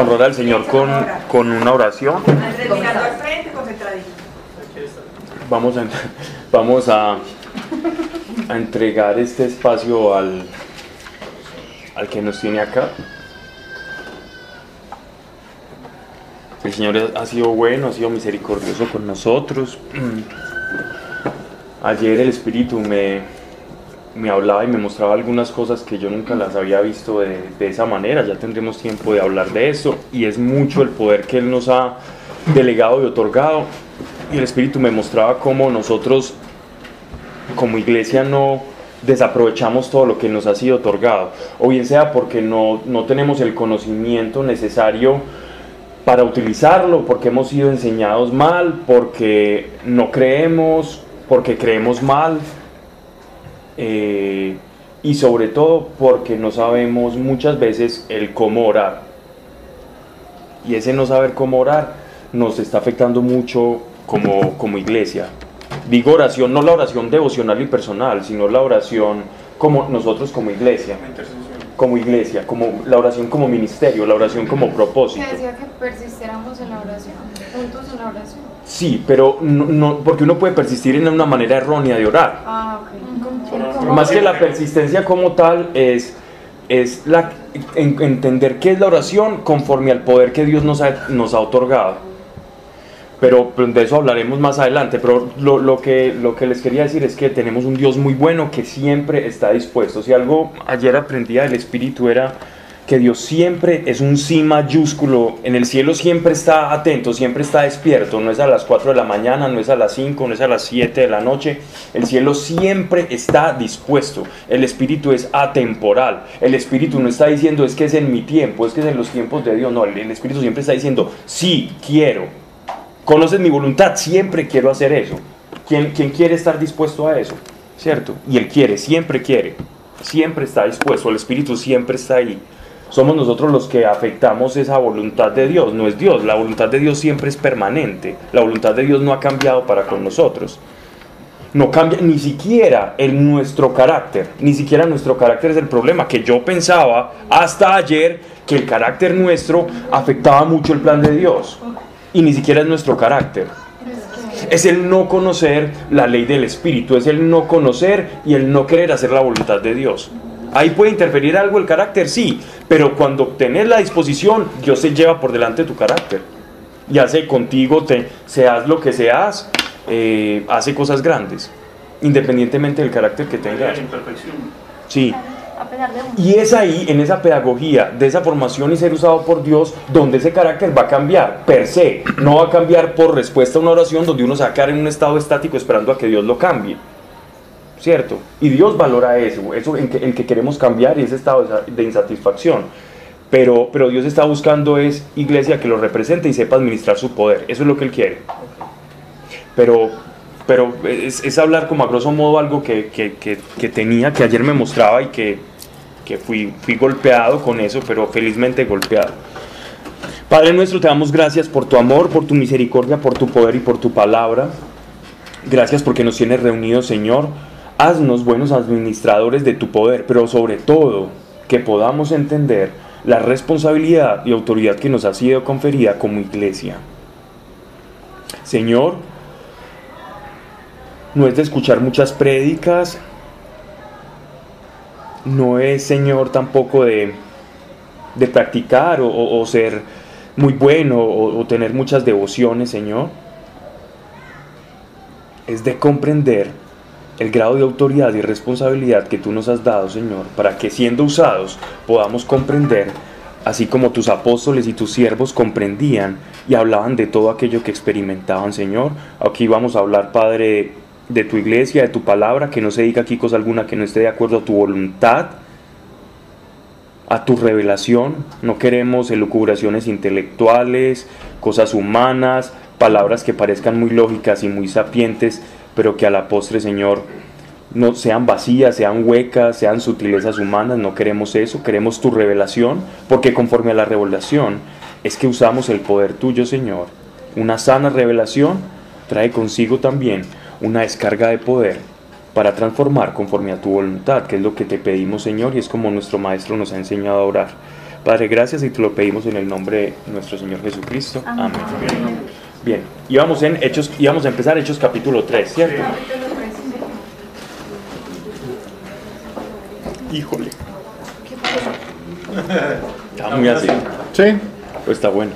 honrar al Señor con, con una oración. Vamos a, vamos a, a entregar este espacio al, al que nos tiene acá. El Señor ha sido bueno, ha sido misericordioso con nosotros. Ayer el Espíritu me, me hablaba y me mostraba algunas cosas que yo nunca las había visto de, de esa manera. Ya tendremos tiempo de hablar de eso. Y es mucho el poder que Él nos ha delegado y otorgado. Y el Espíritu me mostraba cómo nosotros como iglesia no desaprovechamos todo lo que nos ha sido otorgado. O bien sea porque no, no tenemos el conocimiento necesario para utilizarlo, porque hemos sido enseñados mal, porque no creemos, porque creemos mal, eh, y sobre todo porque no sabemos muchas veces el cómo orar. Y ese no saber cómo orar nos está afectando mucho como, como iglesia. Digo oración, no la oración devocional y personal, sino la oración como nosotros como iglesia. Como iglesia, como la oración como ministerio, la oración como propósito. Que decía que persistiéramos en la oración, juntos en la oración. Sí, pero no, no- porque uno puede persistir en una manera errónea de orar. Ah, ok. Más que la persistencia como tal es, es la, en- entender qué es la oración conforme al poder que Dios nos ha, nos ha otorgado. Pero pues, de eso hablaremos más adelante. Pero lo, lo que, lo que les quería decir es que tenemos un Dios muy bueno que siempre está dispuesto. Si algo ayer aprendía del Espíritu era que Dios siempre es un sí mayúsculo, en el cielo siempre está atento, siempre está despierto, no es a las 4 de la mañana, no es a las 5, no es a las 7 de la noche, el cielo siempre está dispuesto, el Espíritu es atemporal, el Espíritu no está diciendo es que es en mi tiempo, es que es en los tiempos de Dios, no, el, Espíritu siempre está diciendo sí, quiero, conoces mi voluntad, siempre quiero hacer eso, ¿quién, quién quiere estar dispuesto a eso? ¿Cierto? Y Él quiere, siempre quiere, siempre está dispuesto, el Espíritu siempre está ahí somos nosotros los que afectamos esa voluntad de Dios, no es Dios, la voluntad de Dios siempre es permanente, la voluntad de Dios no ha cambiado para con nosotros. No cambia ni siquiera el nuestro carácter, ni siquiera nuestro carácter es el problema, que yo pensaba hasta ayer que el carácter nuestro afectaba mucho el plan de Dios, y ni siquiera es nuestro carácter. Es el no conocer la ley del Espíritu, es el no conocer y el no querer hacer la voluntad de Dios. Ahí puede interferir algo el carácter, sí, pero cuando tenés la disposición, Dios se lleva por delante tu carácter y hace contigo, te, seas lo que seas, eh, hace cosas grandes, independientemente del carácter que tengas. Sí. Y es ahí, en esa pedagogía, de esa formación y ser usado por Dios, donde ese carácter va a cambiar, per se. No va a cambiar por respuesta a una oración donde uno se va a quedar en un estado estático esperando a que Dios lo cambie. ¿Cierto? Y Dios valora eso, eso en que, queremos cambiar y ese estado de- insatisfacción. Pero, pero Dios está buscando es iglesia que lo represente y sepa administrar su poder. Eso es lo que Él quiere. Pero, pero es, hablar como a grosso modo algo que, que- que- tenía, que ayer me mostraba y que, que fui, fui golpeado con eso, pero felizmente golpeado. Padre nuestro, te damos gracias por tu amor, por tu misericordia, por tu poder y por tu palabra. Gracias porque nos tienes reunidos, Señor. Haznos buenos administradores de tu poder, pero sobre todo que podamos entender la responsabilidad y autoridad que nos ha sido conferida como iglesia. Señor, no es de escuchar muchas prédicas, no es, Señor, tampoco de, de practicar o, ser muy bueno o tener muchas devociones, Señor. Es de comprender el grado de autoridad y responsabilidad que tú nos has dado, Señor, para que siendo usados podamos comprender, así como tus apóstoles y tus siervos comprendían y hablaban de todo aquello que experimentaban, Señor. Aquí vamos a hablar, Padre, de tu iglesia, de tu palabra, que no se diga aquí cosa alguna que no esté de acuerdo a tu voluntad, a tu revelación. No queremos elucubraciones intelectuales, cosas humanas, palabras que parezcan muy lógicas y muy sapientes, pero que a la postre, Señor, no sean vacías, sean huecas, sean sutilezas humanas. No queremos eso, queremos tu revelación, porque conforme a la revelación es que usamos el poder tuyo, Señor. Una sana revelación trae consigo también una descarga de poder para transformar conforme a tu voluntad, que es lo que te pedimos, Señor, y es como nuestro Maestro nos ha enseñado a orar. Padre, gracias y te lo pedimos en el nombre de nuestro Señor Jesucristo. Amén. Bien, íbamos, en Hechos, íbamos a empezar Hechos capítulo 3, ¿cierto? Híjole. Está muy así. Sí. Pues está bueno.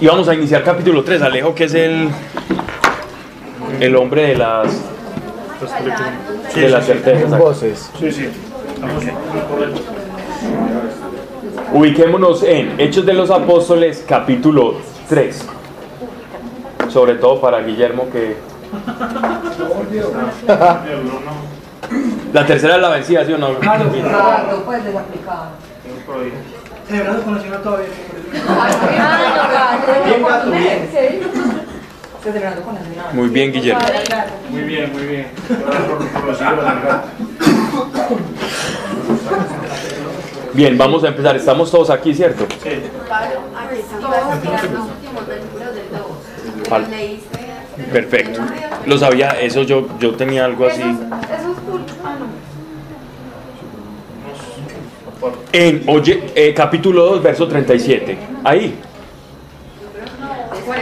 Y vamos a iniciar capítulo 3. Alejo, que es el, el hombre de las, de las certezas. Voces. Sí, sí. Correcto. Ubiquémonos en Hechos de los Apóstoles, capítulo 3. Sobre todo para Guillermo, que la tercera es la vencida, ¿sí o no? Pues desaplicado. Celebrando con la señora todavía. Muy bien, Guillermo. Muy bien, muy bien. Por, por los siglos del gato. Bien, vamos a empezar. Estamos todos aquí, ¿cierto? Sí. Al- Perfecto. Lo sabía, eso yo, yo tenía algo así. Eso es full. Ah, no. En oye, eh, capítulo 2, verso 37. Ahí.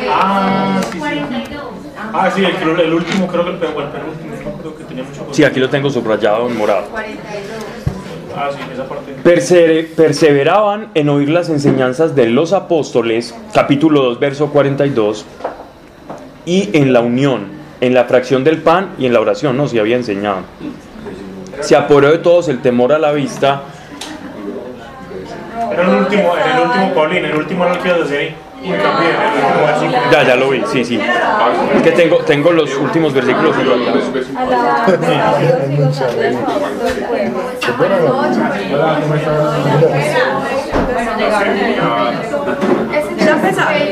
Ah, sí, sí. Ah, sí, el, creo- el último, creo que el, el penúltimo, creo que tenía mucho Sí, aquí lo tengo subrayado en morado. Ah, sí, esa parte. Persere- perseveraban en oír las enseñanzas de los apóstoles, capítulo 2, verso 42, y en la unión, en la fracción del pan y en la oración, no se había enseñado. Se apoderó de todos el temor a la vista. Era el último, en el último, Paulín, el último no lo quieras decir hincapié, Ya, ya lo vi, sí, sí. Es que tengo, tengo los últimos versículos subrayados. Alabado sea Dios y gozando del favor del pueblo.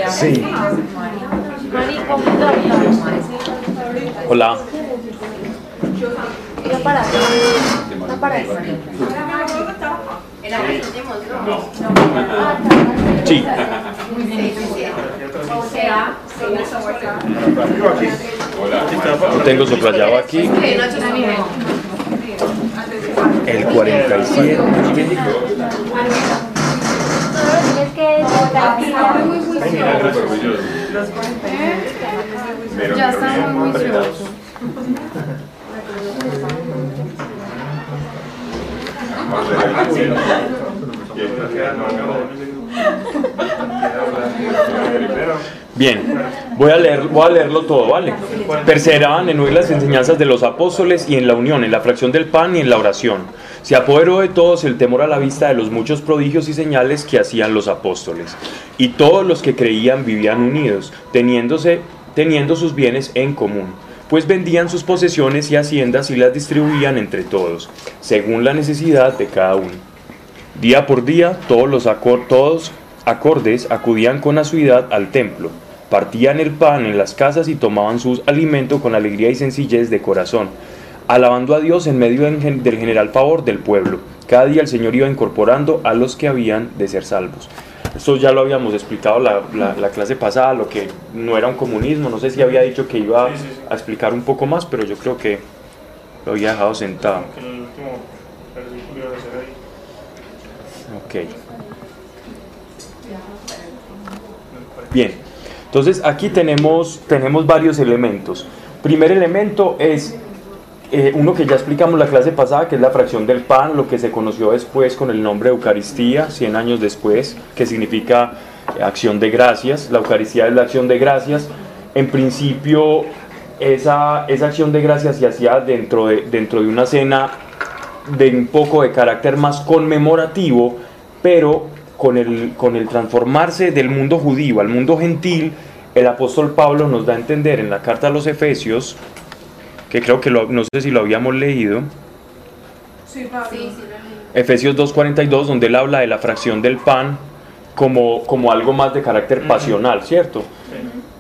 Sí. Marico, muy dormido. Hola. Ya para. Ya para eso. Sí. Lo tengo subrayado aquí. El 47. Es que está muy Ya está muy juicioso. Bien, voy a, leer, voy a leerlo todo, ¿vale? Perseveraban en oír las enseñanzas de los apóstoles y en la unión, en la fracción del pan y en la oración. Se apoderó de todos el temor a la vista de los muchos prodigios y señales que hacían los apóstoles. Y todos los que creían vivían unidos, teniéndose, teniendo sus bienes en común. Pues vendían sus posesiones y haciendas y las distribuían entre todos, según la necesidad de cada uno. Día por día, todos los acor- todos acordes acudían con asiduidad al templo, partían el pan en las casas y tomaban su alimento con alegría y sencillez de corazón, alabando a Dios en medio del general favor del pueblo. Cada día el Señor iba incorporando a los que habían de ser salvos. Esto ya lo habíamos explicado la, la- la clase pasada, lo que no era un comunismo. No sé si había dicho que iba a explicar un poco más, pero yo creo que lo había dejado sentado. Ok. Bien, entonces aquí tenemos, tenemos varios elementos. Primer elemento es eh, uno que ya explicamos la clase pasada, que es la fracción del pan, lo que se conoció después con el nombre de Eucaristía, 100 años después, que significa eh, acción de gracias. La Eucaristía es la acción de gracias. En principio, esa, esa acción de gracias se hacía dentro de, dentro de una cena de un poco de carácter más conmemorativo, pero con el, con el transformarse del mundo judío al mundo gentil, el apóstol Pablo nos da a entender en la carta a los Efesios, que creo que lo- no sé si lo habíamos leído, Efesios 2.42, donde él habla de la fracción del pan como, como algo más de carácter pasional, ¿cierto?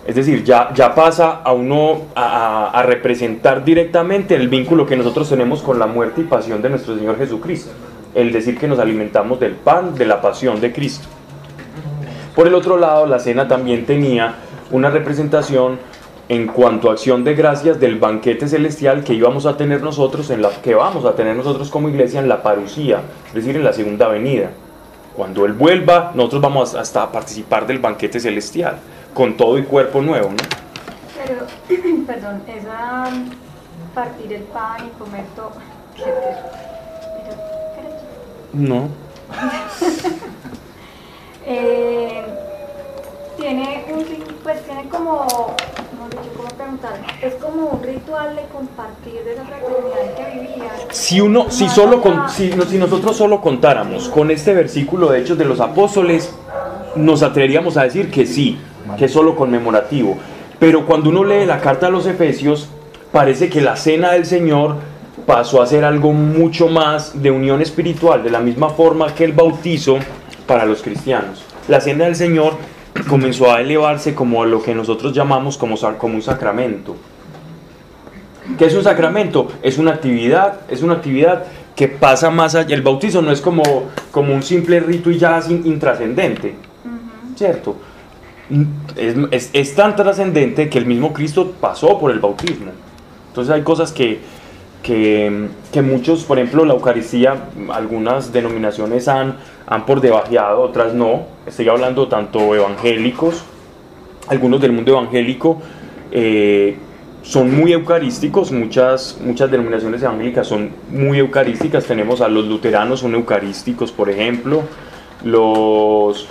Es decir, ya, ya pasa a uno a, a- a representar directamente el vínculo que nosotros tenemos con la muerte y pasión de nuestro Señor Jesucristo. El decir que nos alimentamos del pan, de la pasión de Cristo. Por el otro lado, la cena también tenía una representación en cuanto a acción de gracias del banquete celestial que íbamos a tener nosotros, en la, que vamos a tener nosotros como iglesia en la parucía, es decir, en la segunda venida. Cuando Él vuelva, nosotros vamos hasta a participar del banquete celestial, con todo y cuerpo nuevo. ¿no? Pero, perdón, esa partir el pan y comer todo. No. eh, tiene un pues tiene como no cómo preguntar es como un ritual de compartir de esa fraternidad que vivía. Si uno si solo con, si, si nosotros solo contáramos con este versículo de hechos de los apóstoles nos atreveríamos a decir que sí que es solo conmemorativo. Pero cuando uno lee la carta a los efesios parece que la cena del señor pasó a ser algo mucho más de unión espiritual de la misma forma que el bautizo para los cristianos. La cena del señor comenzó a elevarse como lo que nosotros llamamos como, como un sacramento. ¿Qué es un sacramento? Es una actividad, es una actividad que pasa más allá. El bautizo no es como, como un simple rito y ya intrascendente, ¿cierto? Es, es tan trascendente que el mismo Cristo pasó por el bautismo. Entonces hay cosas que, que, que, muchos, por ejemplo, la Eucaristía, algunas denominaciones han, han por debajeado, otras no. Estoy hablando tanto evangélicos, algunos del mundo evangélico eh, son muy eucarísticos, muchas, muchas denominaciones evangélicas son muy eucarísticas. Tenemos a los luteranos, son eucarísticos, por ejemplo, los,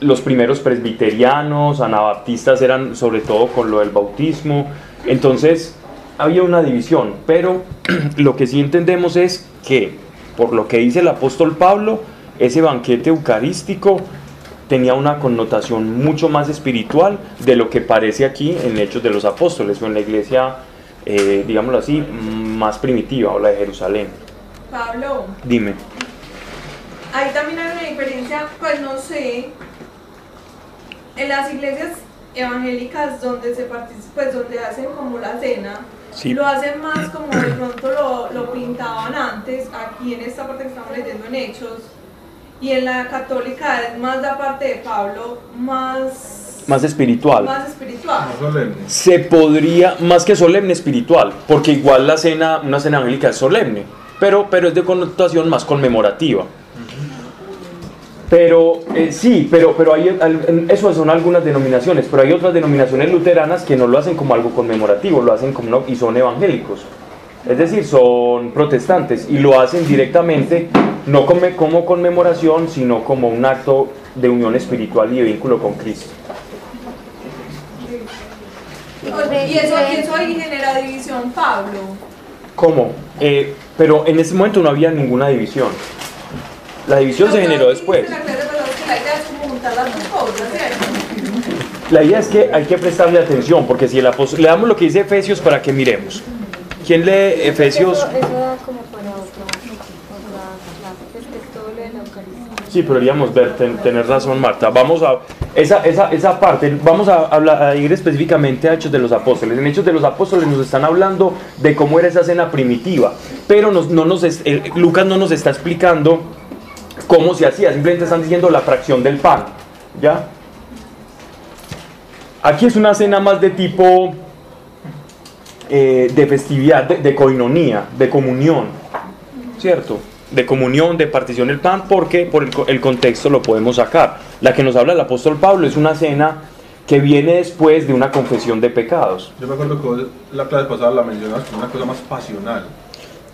los primeros presbiterianos, anabaptistas eran sobre todo con lo del bautismo. Entonces, había una división, pero lo que sí entendemos es que, por lo que dice el apóstol Pablo, ese banquete eucarístico tenía una connotación mucho más espiritual de lo que parece aquí en Hechos de los Apóstoles o en la iglesia, eh, digámoslo así, más primitiva o la de Jerusalén. Pablo. Dime. Ahí también hay una diferencia, pues no sé, en las iglesias evangélicas donde se participa, pues donde hacen como la cena, lo hacen más como de pronto lo, lo, pintaban antes, aquí en esta parte que estamos leyendo en Hechos, y en la católica es más la parte de Pablo, más... Más espiritual. Más espiritual. Más solemne. Se podría, más que solemne, espiritual, porque igual la cena, una cena angélica es solemne, pero, pero es de connotación más conmemorativa. Pero eh, sí, pero, pero hay, eso son algunas denominaciones, pero hay otras denominaciones luteranas que no lo hacen como algo conmemorativo, lo hacen como y son evangélicos. Es decir, son protestantes y lo hacen directamente, no como, como conmemoración, sino como un acto de unión espiritual y de vínculo con Cristo. Y eso, eso ahí genera división, Pablo. ¿Cómo? Eh, pero en ese momento no había ninguna división. La división se generó después. La idea es que hay que prestarle atención, porque si el apóstol, le damos lo que dice Efesios para que miremos. ¿Quién lee Efesios? Sí, pero deberíamos ver, tener razón Marta. Vamos a, esa, esa, esa parte, vamos a, hablar, a ir específicamente a Hechos de los Apóstoles. En Hechos de los Apóstoles nos están hablando de cómo era esa cena primitiva, pero no nos, Lucas no nos está explicando cómo se hacía, simplemente están diciendo la fracción del pan. ¿Ya? Aquí es una cena más de tipo eh, de festividad, de, de, coinonía, de comunión, ¿cierto? De comunión, de partición del pan, porque por el, el, contexto lo podemos sacar. La que nos habla el apóstol Pablo es una cena que viene después de una confesión de pecados. Yo me acuerdo que la clase pasada la mencionas como una cosa más pasional.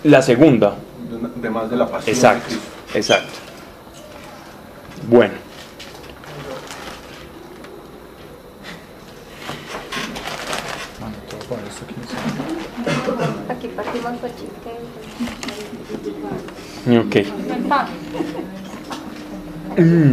La segunda. De, de más de la pasión. Exacto, exacto. Bueno. Aquí partimos Ok. Mm.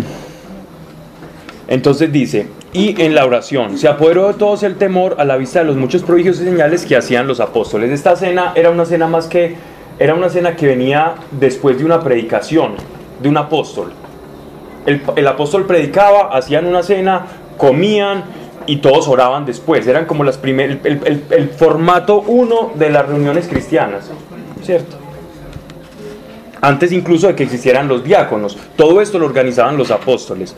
Entonces dice, y en la oración, se apoderó de todos el temor a la vista de los muchos prodigios y señales que hacían los apóstoles. Esta cena era una cena más que, era una cena que venía después de una predicación de un apóstol. El, el apóstol predicaba, hacían una cena, comían, y todos oraban después. Eran como las primeras, el, el, formato uno de las reuniones cristianas, ¿cierto? Antes incluso de que existieran los diáconos. Todo esto lo organizaban los apóstoles.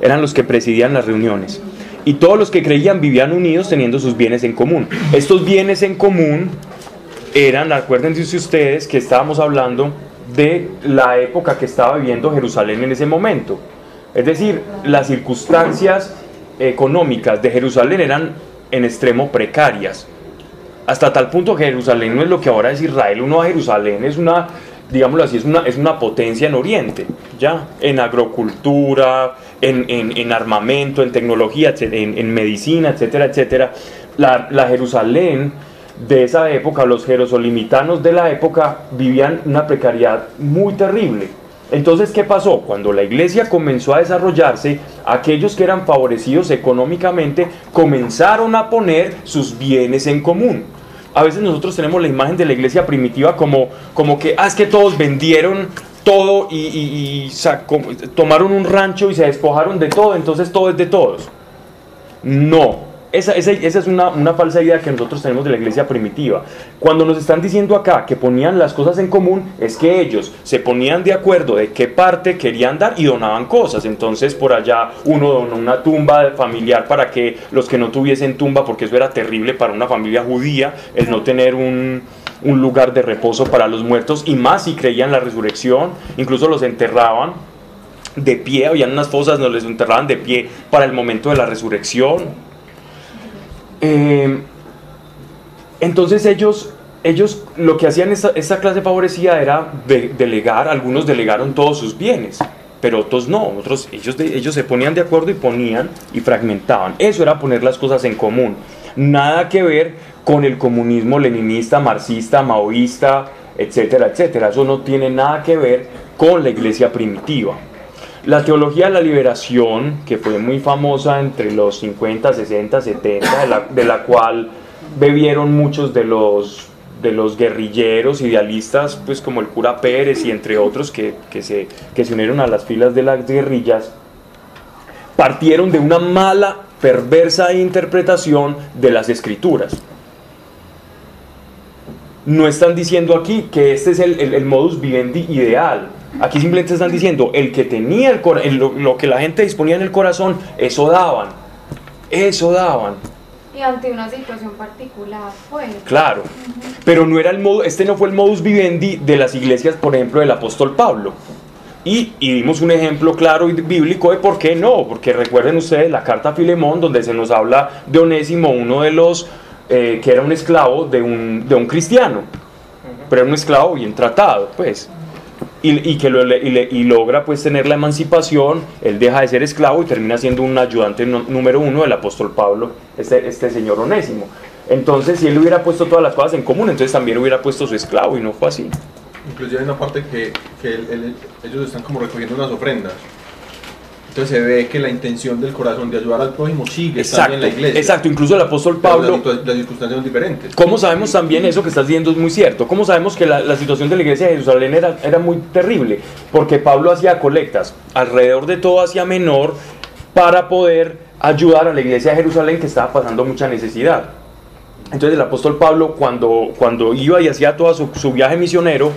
Eran los que presidían las reuniones. y todos los que creían vivían unidos teniendo sus bienes en común. Estos bienes en común eran, acuérdense ustedes que estábamos hablando de la época que estaba viviendo Jerusalén en ese momento. Es decir, las circunstancias económicas de Jerusalén eran en extremo precarias. Hasta tal punto que Jerusalén no es lo que ahora es Israel. Uno a Jerusalén es una, digámoslo así, es una, es una potencia en Oriente, ya, en agrocultura, en, armamento, en tecnología, en, medicina, etcétera, etcétera. La, la, Jerusalén de esa época, los jerosolimitanos de la época vivían una precariedad muy terrible. Entonces, ¿qué pasó? Cuando la iglesia comenzó a desarrollarse, aquellos que eran favorecidos económicamente comenzaron a poner sus bienes en común. A veces nosotros tenemos la imagen de la iglesia primitiva como, como que, ah, es que todos vendieron todo y, tomaron un rancho y se despojaron de todo, entonces todo es de todos. No, esa, es una, una, falsa idea que nosotros tenemos de la iglesia primitiva. Cuando nos están diciendo acá que ponían las cosas en común, es que ellos se ponían de acuerdo de qué parte querían dar y donaban cosas. Entonces por allá uno donó una tumba familiar para que los que no tuviesen tumba, porque eso era terrible para una familia judía, el no tener un, un lugar de reposo para los muertos y más si creían la resurrección, incluso los enterraban de pie, habían unas fosas donde les enterraban de pie para el momento de la resurrección. Eh, entonces ellos, ellos lo que hacían esta, clase favorecida era delegar, algunos delegaron todos sus bienes, pero otros no, otros, ellos, ellos se ponían de acuerdo y ponían y fragmentaban. Eso era poner las cosas en común. Nada que ver con el comunismo leninista, marxista, maoísta, etcétera, etcétera. Eso no tiene nada que ver con la iglesia primitiva. La teología de la liberación, que fue muy famosa entre los 50, 60, 70, de la, cual bebieron muchos de los, de los guerrilleros idealistas, pues como el cura Pérez y entre otros que, se, que se unieron a las filas de las guerrillas, partieron de una mala, perversa interpretación de las escrituras no están diciendo aquí que este es el, modus vivendi ideal. Aquí simplemente están diciendo, el que tenía el, lo, que la gente disponía en el corazón, eso daban. Eso daban. Y ante una situación particular, pues. Claro, pero no era el modo, este no fue el modus vivendi de las iglesias, por ejemplo, del apóstol Pablo. Y, y, dimos un ejemplo claro y bíblico de por qué no, porque recuerden ustedes la carta a Filemón, donde se nos habla de Onésimo, uno de los eh, que era un esclavo de un, de un cristiano, pero era un esclavo bien tratado, pues. Y, que lo, y, logra pues tener la emancipación, él deja de ser esclavo y termina siendo un ayudante número uno del apóstol Pablo, este, este señor onésimo. Entonces, si él hubiera puesto todas las cosas en común, entonces también hubiera puesto su esclavo y no fue así. Inclusive hay una parte que, que ellos están como recogiendo unas ofrendas entonces se ve que la intención del corazón de ayudar al prójimo sigue exacto, en la iglesia. Exacto, incluso el apóstol Pablo. las, circunstancias son diferentes. ¿Cómo sabemos también eso que estás diciendo es muy cierto? ¿Cómo sabemos que la, situación de la iglesia de Jerusalén era, era muy terrible? Porque Pablo hacía colectas alrededor de todo Asia Menor para poder ayudar a la iglesia de Jerusalén que estaba pasando mucha necesidad. Entonces el apóstol Pablo cuando, cuando iba y hacía todo su, su viaje misionero,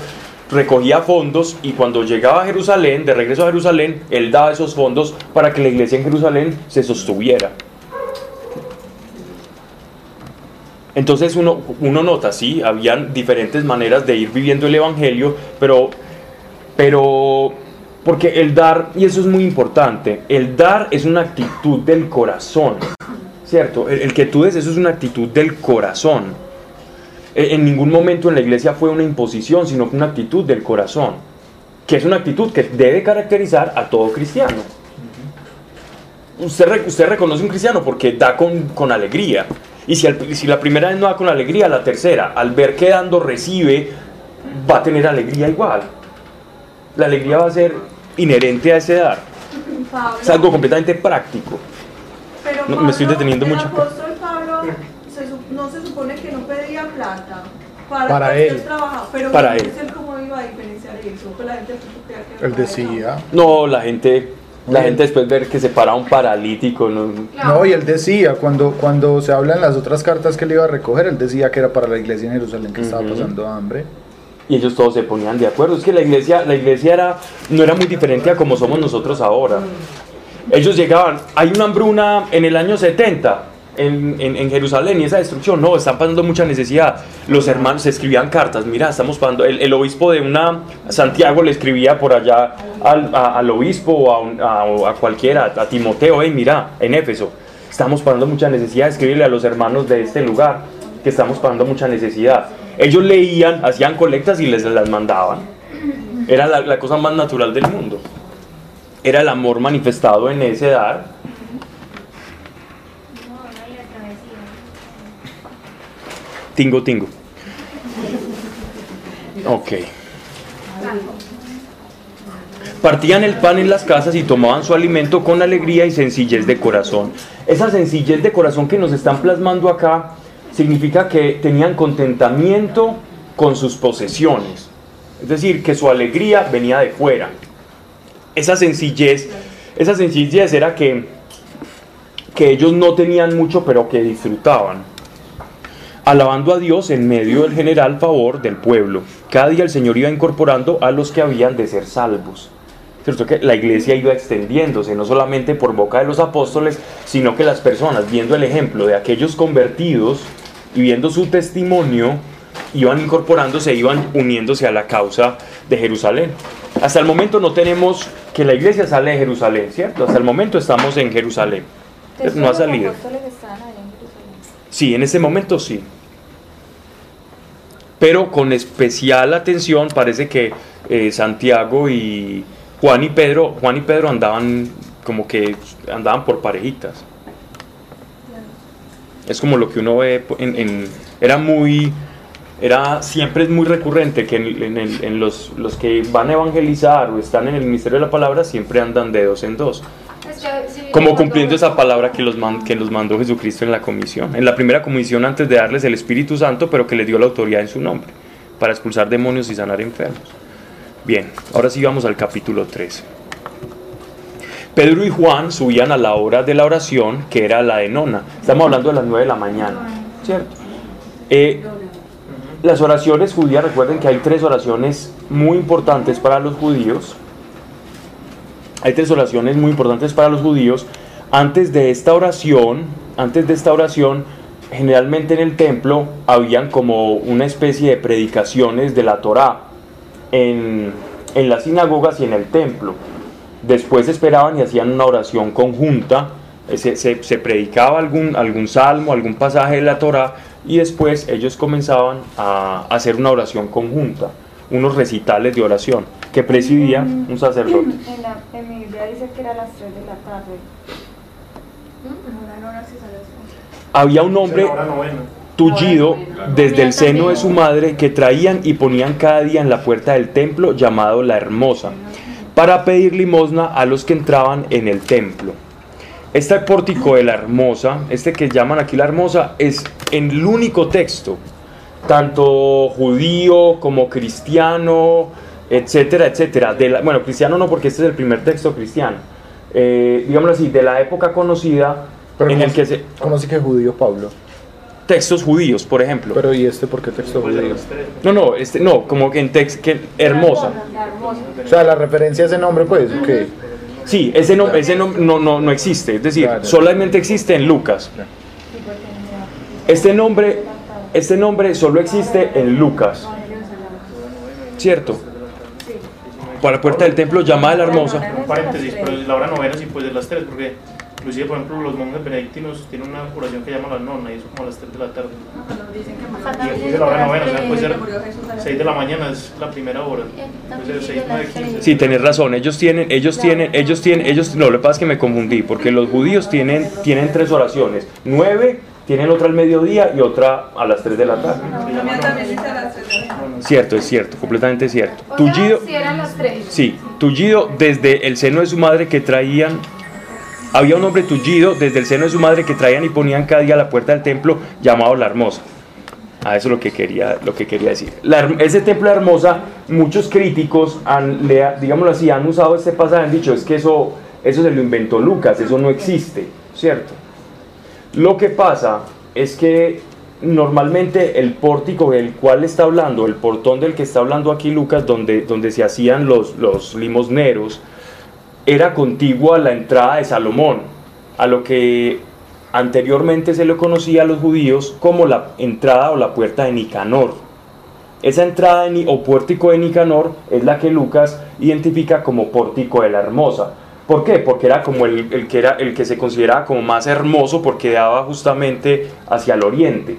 recogía fondos y cuando llegaba a Jerusalén, de regreso a Jerusalén, él daba esos fondos para que la iglesia en Jerusalén se sostuviera. Entonces uno, uno nota, sí, habían diferentes maneras de ir viviendo el Evangelio, pero, pero, porque el dar, y eso es muy importante, el dar es una actitud del corazón, ¿cierto? El, el que tú des, eso es una actitud del corazón. Eh, en ningún momento en la iglesia fue una imposición, sino fue una actitud del corazón, que es una actitud que debe caracterizar a todo cristiano. Usted, usted reconoce un cristiano porque da con, alegría. Y si, si la primera vez no da con alegría, la tercera, al ver que dando recibe, va a tener alegría igual. La alegría va a ser inherente a ese dar. es algo completamente práctico. no, me estoy deteniendo mucho no se supone que no pedía plata para, para él. pero para él. cómo iba a diferenciar eso, pues la gente él decía. No, la gente la gente después de ver que se para un paralítico. No, no y él decía, cuando, cuando se habla en las otras cartas que él iba a recoger, él decía que era para la iglesia en Jerusalén que estaba pasando hambre. Y ellos todos se ponían de acuerdo. Es que la iglesia, la iglesia era, no era muy diferente a como somos nosotros ahora. Ellos llegaban, hay una hambruna en el año 70 en, en, Jerusalén y esa destrucción, no, están pasando mucha necesidad. Los hermanos escribían cartas, mira, estamos pasando, el, obispo de una, Santiago le escribía por allá al, al obispo o a, a, cualquiera, a Timoteo, hey, mira, en Éfeso, estamos pasando mucha necesidad, escribirle a los hermanos de este lugar que estamos pasando mucha necesidad. Ellos leían, hacían colectas y les las mandaban. Era la, la cosa más natural del mundo. Era el amor manifestado en ese dar Tingo, tingo. Ok. Partían el pan en las casas y tomaban su alimento con alegría y sencillez de corazón. Esa sencillez de corazón que nos están plasmando acá significa que tenían contentamiento con sus posesiones. Es decir, que su alegría venía de fuera. Esa sencillez, esa sencillez era que, que ellos no tenían mucho pero que disfrutaban alabando a Dios en medio del general favor del pueblo. Cada día el Señor iba incorporando a los que habían de ser salvos. ¿Cierto? Que la iglesia iba extendiéndose, no solamente por boca de los apóstoles, sino que las personas, viendo el ejemplo de aquellos convertidos y viendo su testimonio, iban incorporándose, iban uniéndose a la causa de Jerusalén. Hasta el momento no tenemos que la iglesia sale de Jerusalén, ¿cierto? Hasta el momento estamos en Jerusalén. No ha salido. Sí, en ese momento sí. Pero con especial atención parece que eh, Santiago y Juan y Pedro, Juan y Pedro andaban como que andaban por parejitas. Es como lo que uno ve en, era muy era siempre es muy recurrente que en, los, los, que van a evangelizar o están en el ministerio de la palabra siempre andan de dos en dos como cumpliendo esa palabra que, los que nos mandó Jesucristo en la comisión, en la primera comisión antes de darles el Espíritu Santo, pero que les dio la autoridad en su nombre, para expulsar demonios y sanar enfermos. Bien, ahora sí vamos al capítulo 13. Pedro y Juan subían a la hora de la oración, que era la de nona. Estamos hablando de las 9 de la mañana, ¿cierto? Eh, las oraciones judías, recuerden que hay tres oraciones muy importantes para los judíos hay tres oraciones muy importantes para los judíos. Antes de esta oración, antes de esta oración, generalmente en el templo habían como una especie de predicaciones de la Torá en, las sinagogas y en el templo. Después esperaban y hacían una oración conjunta, se, se, predicaba algún, algún salmo, algún pasaje de la Torá y después ellos comenzaban a hacer una oración conjunta, unos recitales de oración que presidía un sacerdote. En, la, en mi Biblia dice que era a las 3 de la tarde. Había un hombre tullido desde el seno de su madre que traían y ponían cada día en la puerta del templo llamado la Hermosa para pedir limosna a los que entraban en el templo. Este pórtico de la Hermosa, este que llaman aquí la Hermosa, es en el único texto, tanto judío como cristiano, etcétera, etcétera. De la, bueno, cristiano no, porque este es el primer texto cristiano. Eh, digámoslo así, de la época conocida en el que se... ¿Cómo así que judío, Pablo? Textos judíos, por ejemplo. Pero ¿y este por qué texto judío? No, no, este, no, como que en texto, que hermosa. O sea, la referencia a ese nombre, pues, ¿qué? Sí, ese, no, ese no, no, no, existe, es decir, solamente existe en Lucas. Este nombre, este nombre solo existe en Lucas. ¿Cierto? para la puerta del templo llamada la hermosa. Un paréntesis, pero la hora novena sí puede ser las 3, porque inclusive por ejemplo los monjes benedictinos tienen una curación que llama la nona y eso como a las 3 de la tarde. Y después de la hora novena, o sea, puede ser 6 de la mañana, es la primera hora. Puede ser 6, 9, 15. Sí, tenés razón, ellos tienen, ellos tienen, ellos tienen, ellos, no, lo que pasa es que me confundí, porque los judíos tienen, tienen tres oraciones, 9 tienen otra al mediodía y otra a las 3 de la tarde. Cierto, es cierto, completamente cierto. tullido, si eran las 3. Sí, tullido desde el seno de su madre que traían había un hombre tullido desde el seno de su madre que traían y ponían cada día a la puerta del templo llamado la hermosa. A eso es lo que quería, lo que quería decir. ese templo de hermosa, muchos críticos han, digámoslo así, han usado este pasaje, han dicho, es que eso, eso se lo inventó Lucas, eso no existe, ¿cierto? Lo que pasa es que normalmente el pórtico del cual está hablando, el portón del que está hablando aquí Lucas, donde, donde se hacían los, los limosneros, era contigua a la entrada de Salomón, a lo que anteriormente se le conocía a los judíos como la entrada o la puerta de Nicanor. Esa entrada o pórtico de Nicanor es la que Lucas identifica como pórtico de la hermosa. ¿Por qué? Porque era como el, que, era, el que se consideraba como más hermoso porque daba justamente hacia el oriente.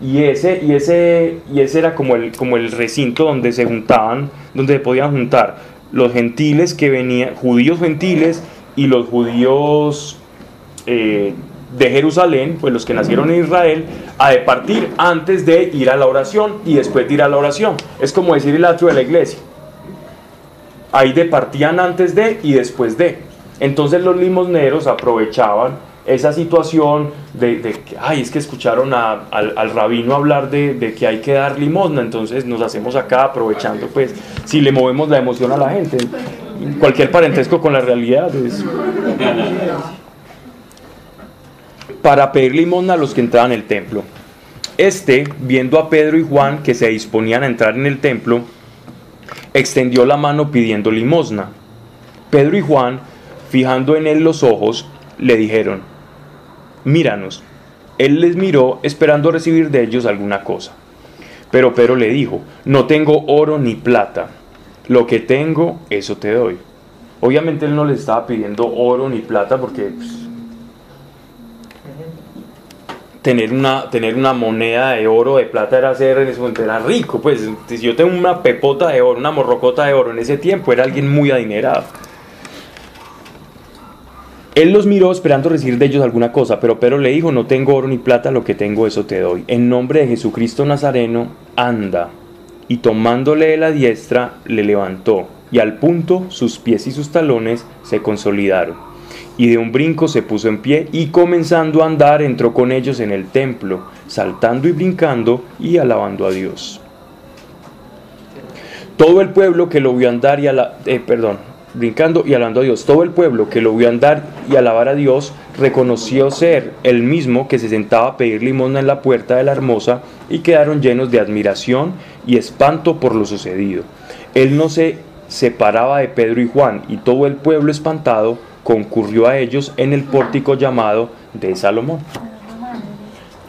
Y ese, y ese, y ese era como el, como el recinto donde se juntaban, donde se podían juntar los gentiles que venían, judíos gentiles y los judíos eh, de Jerusalén, pues los que nacieron en Israel, a de partir antes de ir a la oración y después de ir a la oración. Es como decir el atrio de la iglesia. Ahí departían antes de y después de. Entonces los limosneros aprovechaban esa situación de, que, ay, es que escucharon al, rabino hablar de, que hay que dar limosna, entonces nos hacemos acá aprovechando, pues, si le movemos la emoción a la gente. Cualquier parentesco con la realidad es... Para pedir limosna a los que entraban en el templo. Este, viendo a Pedro y Juan que se disponían a entrar en el templo, extendió la mano pidiendo limosna. Pedro y Juan, fijando en él los ojos, le dijeron, míranos. Él les miró esperando recibir de ellos alguna cosa. Pero Pedro le dijo, no tengo oro ni plata, lo que tengo, eso te doy. Obviamente él no les estaba pidiendo oro ni plata porque pues, tener, una, tener una moneda de oro, de plata era ser en ese momento, era rico. Pues si yo tengo una pepota de oro, una morrocota de oro en ese tiempo, era alguien muy adinerado. Él los miró esperando recibir de ellos alguna cosa, pero Pedro le dijo, no tengo oro ni plata, lo que tengo eso te doy. En nombre de Jesucristo Nazareno, anda. Y tomándole de la diestra, le levantó, y al punto sus pies y sus talones se consolidaron. Y de un brinco se puso en pie, y comenzando a andar entró con ellos en el templo, saltando y brincando y alabando a Dios. Todo el pueblo que lo vio andar y a la, eh, perdón, brincando y alabando a Dios. Todo el pueblo que lo vio andar y alabar a Dios reconoció ser el mismo que se sentaba a pedir limosna en la puerta de la hermosa y quedaron llenos de admiración y espanto por lo sucedido. Él no se separaba de Pedro y Juan y todo el pueblo espantado concurrió a ellos en el pórtico llamado de Salomón,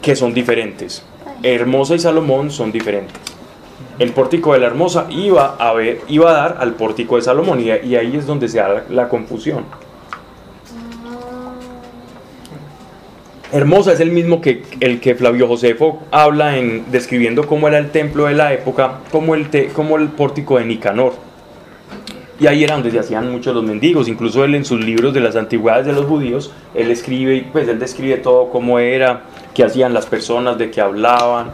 que son diferentes. Hermosa y Salomón son diferentes el pórtico de la hermosa iba a, dar al pórtico de Salomón y, ahí es donde se da la, confusión. Hermosa es el mismo que el que Flavio Josefo habla en describiendo cómo era el templo de la época, como el pórtico de Nicanor. Y ahí era donde se hacían muchos los mendigos, incluso él en sus libros de las antigüedades de los judíos, él escribe, pues él describe todo cómo era, qué hacían las personas, de qué hablaban,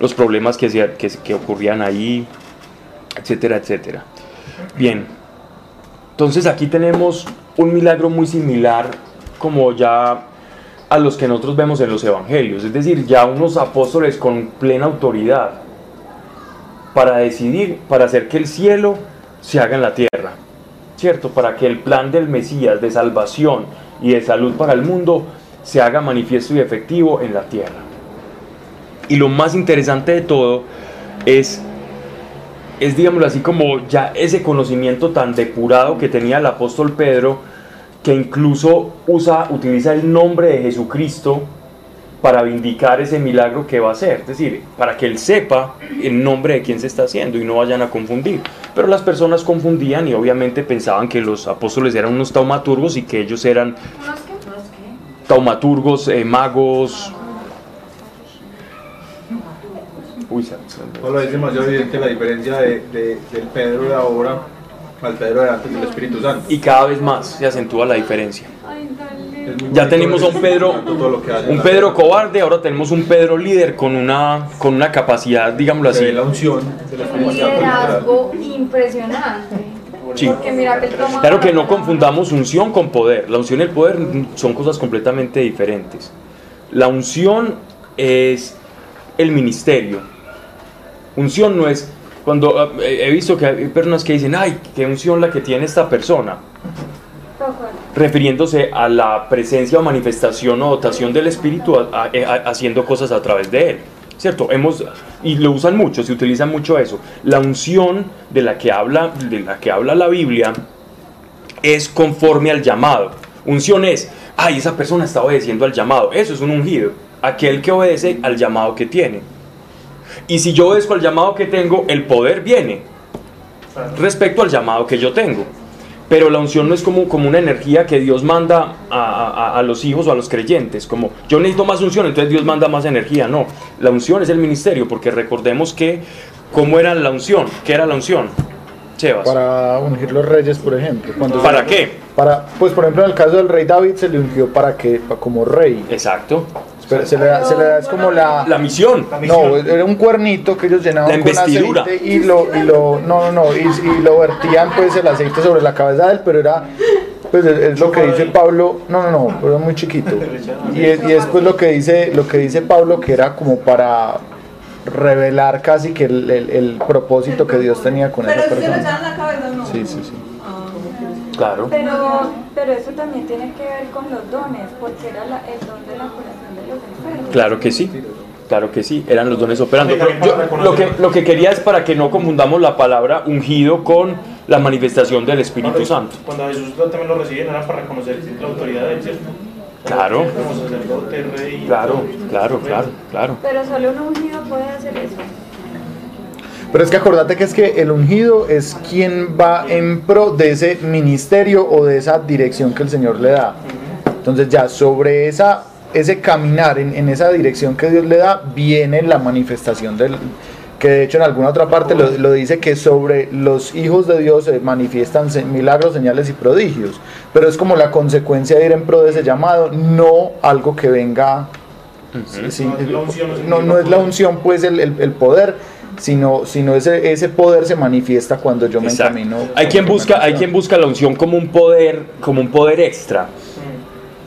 los problemas que, que, que ocurrían ahí, etcétera, etcétera. Bien, entonces aquí tenemos un milagro muy similar como ya a los que nosotros vemos en los evangelios, es decir, ya unos apóstoles con plena autoridad para decidir, para hacer que el cielo se haga en la tierra, ¿cierto? Para que el plan del Mesías de salvación y de salud para el mundo se haga manifiesto y efectivo en la tierra. Y lo más interesante de todo es, es digámoslo así, como ya ese conocimiento tan depurado que tenía el apóstol Pedro, que incluso usa, utiliza el nombre de Jesucristo para vindicar ese milagro que va a hacer, es decir, para que él sepa el nombre de quién se está haciendo y no vayan a confundir. Pero las personas confundían y obviamente pensaban que los apóstoles eran unos taumaturgos y que ellos eran taumaturgos, eh, magos, Uy, lo es demasiado evidente la diferencia de, del Pedro de ahora al Pedro de antes del Espíritu Santo. Y cada vez más se acentúa la diferencia. Ya tenemos a un Pedro, un Pedro cobarde, ahora tenemos un Pedro líder con una, con una capacidad, digámoslo así. la unción, un liderazgo impresionante. Sí. claro que no confundamos unción con poder. La unción y el poder son cosas completamente diferentes. La unción es el ministerio, Unción no es, cuando eh, he visto que hay personas que dicen, ay, qué unción la que tiene esta persona, refiriéndose a la presencia o manifestación o dotación del Espíritu eh, haciendo cosas a través de él. ¿Cierto? Hemos, y lo usan mucho, se utiliza mucho eso. La unción de la que habla, de la, que habla la Biblia es conforme al llamado. Unción es, ay, esa persona está obedeciendo al llamado. Eso es un ungido. Aquel que obedece al llamado que tiene. Y si yo obedezco al llamado que tengo, el poder viene respecto al llamado que yo tengo. Pero la unción no es como, como una energía que Dios manda a, a, los hijos o a los creyentes, como yo necesito más unción, entonces Dios manda más energía. No, la unción es el ministerio, porque recordemos que, ¿cómo era la unción? ¿Qué era la unción? Chevas. Para ungir los reyes, por ejemplo. Cuando ¿Para qué? Para, pues por ejemplo en el caso del rey David se le ungió para que, como rey. Exacto se le da, se le da es como la, la misión. No, era un cuernito que ellos llenaban con aceite y lo, y lo no, no, no, y, y, lo vertían pues el aceite sobre la cabeza de él, pero era pues es, lo que dice Pablo, no, no, no, pero era muy chiquito. Y, y después lo que dice lo que dice Pablo que era como para revelar casi que el, el, el propósito que Dios tenía con esa persona. Pero la cabeza, ¿no? Sí, sí, sí. Claro. Pero, pero eso también tiene que ver con los dones, porque era la, el don de la curación. Claro que sí. Claro que sí, eran los dones operando. lo, que, lo que quería es para que no confundamos la palabra ungido con la manifestación del Espíritu Santo. Cuando Jesús también lo reciben era para reconocer la autoridad de él, ¿cierto? Claro. Claro, claro, claro, claro. Pero solo un ungido puede hacer eso. Pero es que acordate que es que el ungido es quien va en pro de ese ministerio o de esa dirección que el Señor le da. Entonces ya sobre esa, ese caminar en, en esa dirección que Dios le da, viene la manifestación del, que de hecho en alguna otra parte lo, lo, dice que sobre los hijos de Dios se manifiestan milagros, señales y prodigios, pero es como la consecuencia de ir en pro de ese llamado, no algo que venga, no, no, es la unción pues el, el, el poder, sino, sino ese, ese poder se manifiesta cuando yo me encamino. Hay quien, busca, hay quien busca la unción como un poder, como un poder extra,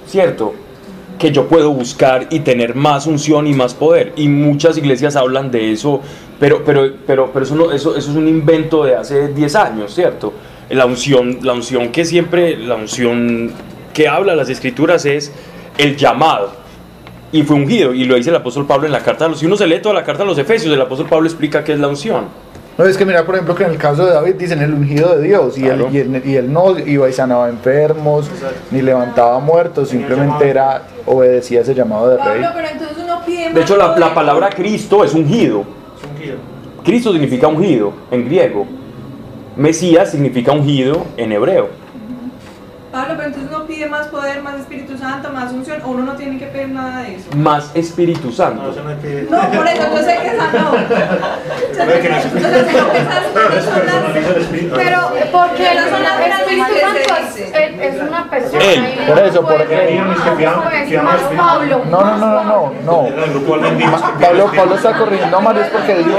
¿cierto? Que yo puedo buscar y tener más unción y más poder. Y muchas iglesias hablan de eso, pero, pero, pero, pero eso, no, eso, eso es un invento de hace 10 años, ¿cierto? La unción, la unción que siempre, la unción que habla las escrituras es el llamado y fue ungido. Y lo dice el apóstol Pablo en la carta los. Si uno se lee toda la carta a los Efesios, el apóstol Pablo explica qué es la unción. No, es que mira, por ejemplo, que en el caso de David dicen el ungido de Dios, y, él, y, él, no iba y sanaba enfermos, ni levantaba muertos, simplemente era obedecía ese llamado de rey. pero entonces uno pide de hecho, la, la, palabra Cristo es ungido. Cristo significa ungido en griego. Mesías significa ungido en hebreo. Pablo, pero entonces uno pide más poder, más Espíritu Santo, más unción, o uno no tiene que pedir nada de eso. Más Espíritu Santo. No, no, por eso, yo sé que esa no. Pero, porque el Espíritu Santo es una persona. Él. Por eso, porque Pablo. No, no, no, no, no. Pablo, Pablo está corrigiendo a Mario porque dijo.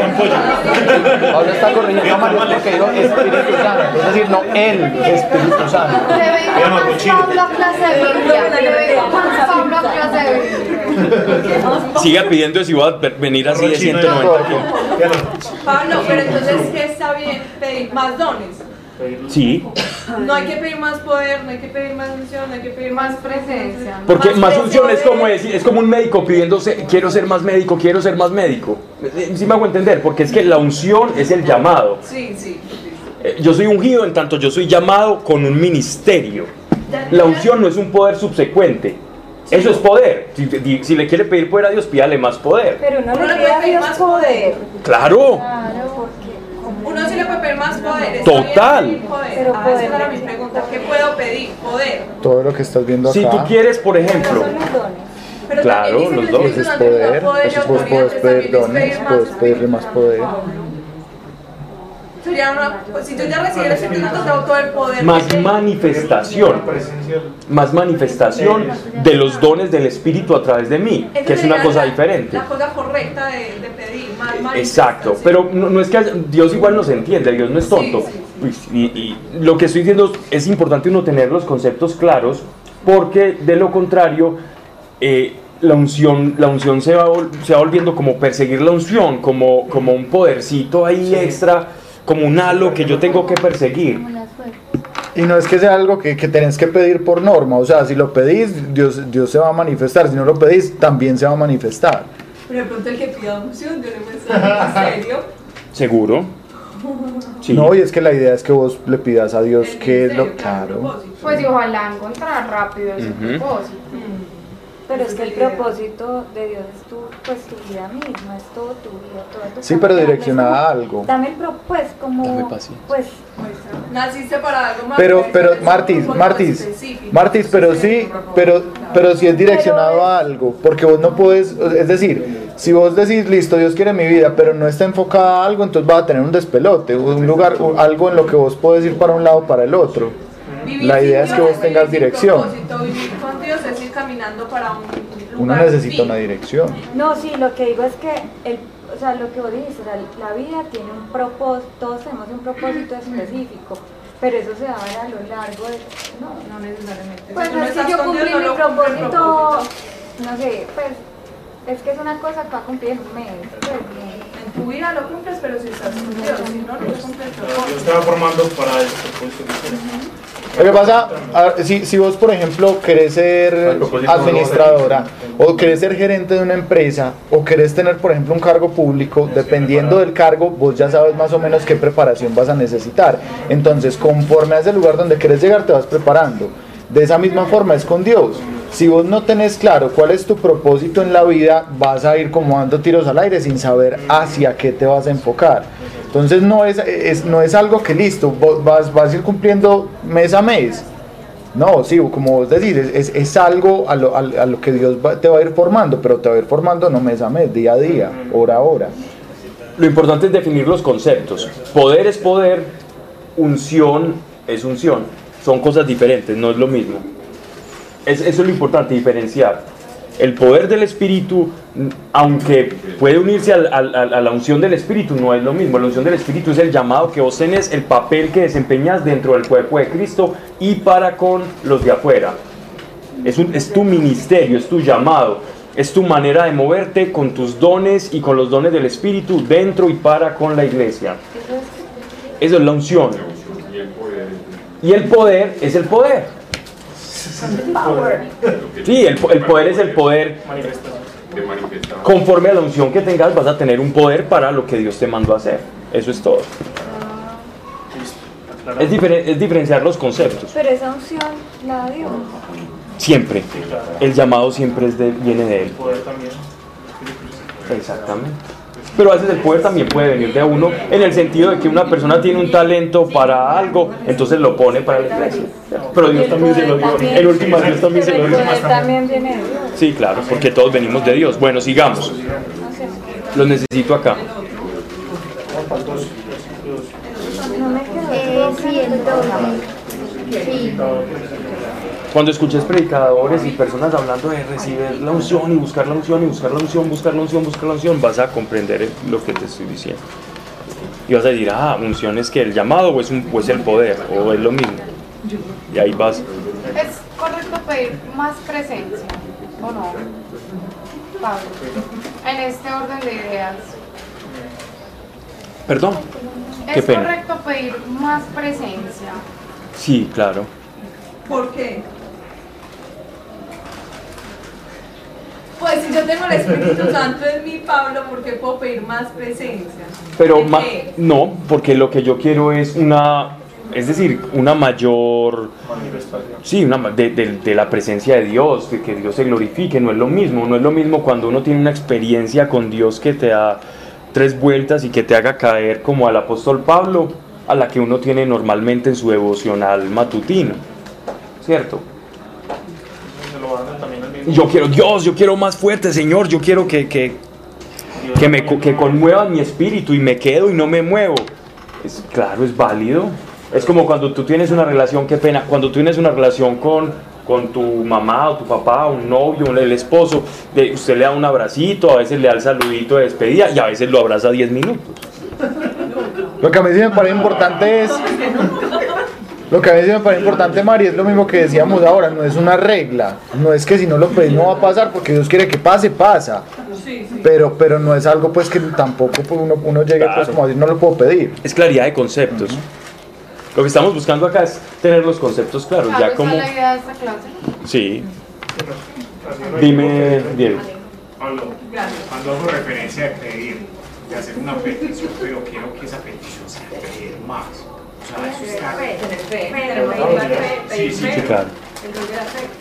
Pablo está corrigiendo a Mario porque dijo Espíritu Santo. Es decir, no él, Espíritu Santo. Siga pidiendo si voy a venir así de 190 Pablo, pero entonces ¿qué está bien pedir más dones? Sí. No hay que pedir más poder, no hay que pedir más unción, no hay que pedir más presencia. Porque más, unción es como, decir, es como un médico pidiéndose, quiero ser más médico, quiero ser más médico. Sí me hago entender, porque es que la unción es el llamado. Sí, sí. Eh, yo soy ungido en tanto yo soy llamado con un ministerio. La unción no es un poder subsecuente. Eso es poder. Si, le quiere pedir poder a Dios, pídale más poder. Pero no le pide a Dios más poder. Claro. Uno sí le puede pedir más poder. Total. Pero ah, esa era mi pregunta. ¿Qué puedo pedir? Poder. Todo lo que estás viendo acá. Si tú quieres, por ejemplo. claro, los dones es poder. Eso puedes pedir dones, puedes pedirle más poder. Pues, si tú ya recibes el Espíritu Santo, todo el poder. Más manifestación. Más manifestación de los dones del Espíritu a través de mí, que es una cosa diferente. La cosa correcta de, pedir, más Exacto, pero no, es que Dios igual nos entiende, Dios no es tonto. Y, lo que estoy diciendo es importante uno tener los conceptos claros, porque de lo contrario, eh, la unción, la unción se, va, se va volviendo como perseguir la unción, como, como un podercito ahí extra como un halo que yo tengo que perseguir. Y no es que sea algo que, que tenés que pedir por norma, o sea, si lo pedís, Dios, Dios se va a manifestar, si no lo pedís, también se va a manifestar. Pero de pronto el que pida unción, Dios le muestra en serio. Seguro. No, y es que la idea es que vos le pidas a Dios que es lo claro. Pues y ojalá encontrar rápido ese propósito. Pero es que el propósito de Dios es tu, pues, tu vida misma, es todo tu vida, todo tu Sí, pero direccionada a algo. Dame el pro, pues, como, pues, naciste para algo más. Pero, pero, Martis, Martis, Martis, pero sí, pero, pero si es direccionado a algo, porque vos no puedes, es decir, si vos decís, listo, Dios quiere mi vida, pero no está enfocada a algo, entonces vas a tener un despelote, un lugar, algo en lo que vos podés ir para un lado o para el otro. La idea es que vos tengas dirección. Vivir con Dios es caminando para un lugar Uno necesita una dirección. No, sí, lo que digo es que, el, o sea, lo que vos dices, la vida tiene un propósito, todos tenemos un propósito específico. Pero eso se va a ver a lo largo de... No, no necesariamente. Pues no es que yo cumplí mi propósito, no sé, pues es que es una cosa que va a cumplir en un mes. Pues, en tu vida lo cumples, pero si estás con Dios, si no, no lo cumples. Dios te va formando para el propósito que quieres. Lo que pasa, si, si vos por ejemplo querés ser administradora o querés ser gerente de una empresa o querés tener por ejemplo un cargo público, dependiendo del cargo, vos ya sabes más o menos qué preparación vas a necesitar. Entonces, conforme a ese lugar donde querés llegar, te vas preparando. De esa misma forma es con Dios. Si vos no tenés claro cuál es tu propósito en la vida, vas a ir como dando tiros al aire sin saber hacia qué te vas a enfocar. Entonces no es, no es algo que listo, vas, vas a ir cumpliendo mes a mes. No, sí, como vos decís, es, es algo a lo, a, lo, que Dios te va a ir formando, pero te va a ir formando no mes a mes, día a día, hora a hora. Lo importante es definir los conceptos. Poder es poder, unción es unción. Son cosas diferentes, no es lo mismo. Es, eso es lo importante, diferenciar el poder del Espíritu, aunque puede unirse a, la unción del Espíritu, no es lo mismo. La unción del Espíritu es el llamado que vos tenés, el papel que desempeñas dentro del cuerpo de Cristo y para con los de afuera. Es, es tu ministerio, es tu llamado, es tu manera de moverte con tus dones y con los dones del Espíritu dentro y para con la iglesia. Eso es la unción. Y el poder es el poder. Sí, el, poder es el poder. Conforme a la unción que tengas, vas a tener un poder para lo que Dios te mandó a hacer. Eso es todo. Es, es diferenciar los conceptos. Pero esa unción la da Dios. Siempre. El llamado siempre es de, viene de Él. Exactamente. Pero a veces el poder también puede venir de uno en el sentido de que una persona tiene un talento para algo, entonces lo pone para la iglesia. Pero Dios también se lo dio. En última Dios también se lo dio. Sí, claro, porque todos venimos de Dios. Bueno, sigamos. Los necesito acá. No me quedo. Sí, cuando escuches predicadores y personas hablando de recibir la unción y buscar la unción y buscar la unción, buscar la unción, buscar la unción, vas a comprender lo que te estoy diciendo. Y vas a decir, ah, unción es que el llamado o es, un, o es el poder, o es lo mismo. Y ahí vas. ¿Es correcto pedir más presencia o no? Pablo, en este orden de ideas. Perdón. ¿Es correcto pedir más presencia? Sí, claro. ¿Por qué? Pues si yo tengo el Espíritu Santo en mí, Pablo, ¿por qué puedo pedir más presencia? Pero no, porque lo que yo quiero es una, es decir, una mayor, sí, una, de, de, la presencia de Dios, de que Dios se glorifique, no es lo mismo, no es lo mismo cuando uno tiene una experiencia con Dios que te da tres vueltas y que te haga caer como al apóstol Pablo, a la que uno tiene normalmente en su devocional matutino, ¿cierto? Yo quiero, Dios, yo quiero más fuerte, Señor, yo quiero que, que, que me que conmueva mi espíritu y me quedo y no me muevo. Es, claro, es válido. Es como cuando tú tienes una relación, qué pena, cuando tú tienes una relación con, con tu mamá o tu papá, un novio, el esposo, de, usted le da un abracito, a veces le da el saludito de despedida y a veces lo abraza 10 minutos. Lo que a mí me parece importante es lo que a veces me parece importante, Mari, es lo mismo que decíamos ahora, no es una regla, no es que si no lo pedís no va a pasar, porque Dios quiere que pase, pasa. Pero, pero no es algo pues que tampoco pues, uno, uno llegue pues como a decir, no lo puedo pedir. Es claridad de conceptos. Lo que estamos buscando acá es tener los conceptos claros. ya como... la idea de esta clase? Sí. Dime, Diego. Cuando, cuando hago referencia a pedir, de hacer una petición, pero quiero que esa petición sea pedir más. Sí, sí, claro.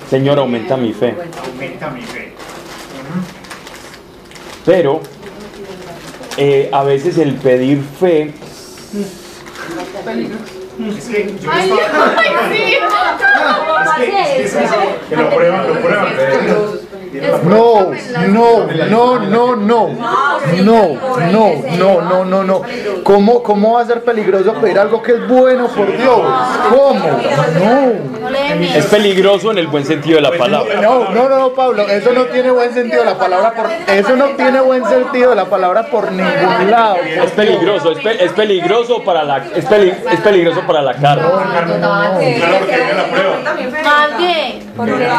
Señor, aumenta mi fe. Aumenta mi fe. Pero eh, a veces el pedir fe es que yo Ay, estaba- ay, sí. Es que, es que es eso, que lo prueban, lo prueban. No, no, no, no, no, no, no, no, no, no, no. ¿Cómo, ¿Cómo va a ser peligroso pedir algo que es bueno por Dios? ¿Cómo? No. es peligroso en el buen sentido de la palabra. No, no, no, no, Pablo, eso no tiene buen sentido de la palabra por eso no tiene buen sentido de la palabra por ningún lado. Es peligroso, es, pe- es peligroso para la es, peli- es peligroso para la carne. Claro, porque viene la prueba. Más bien.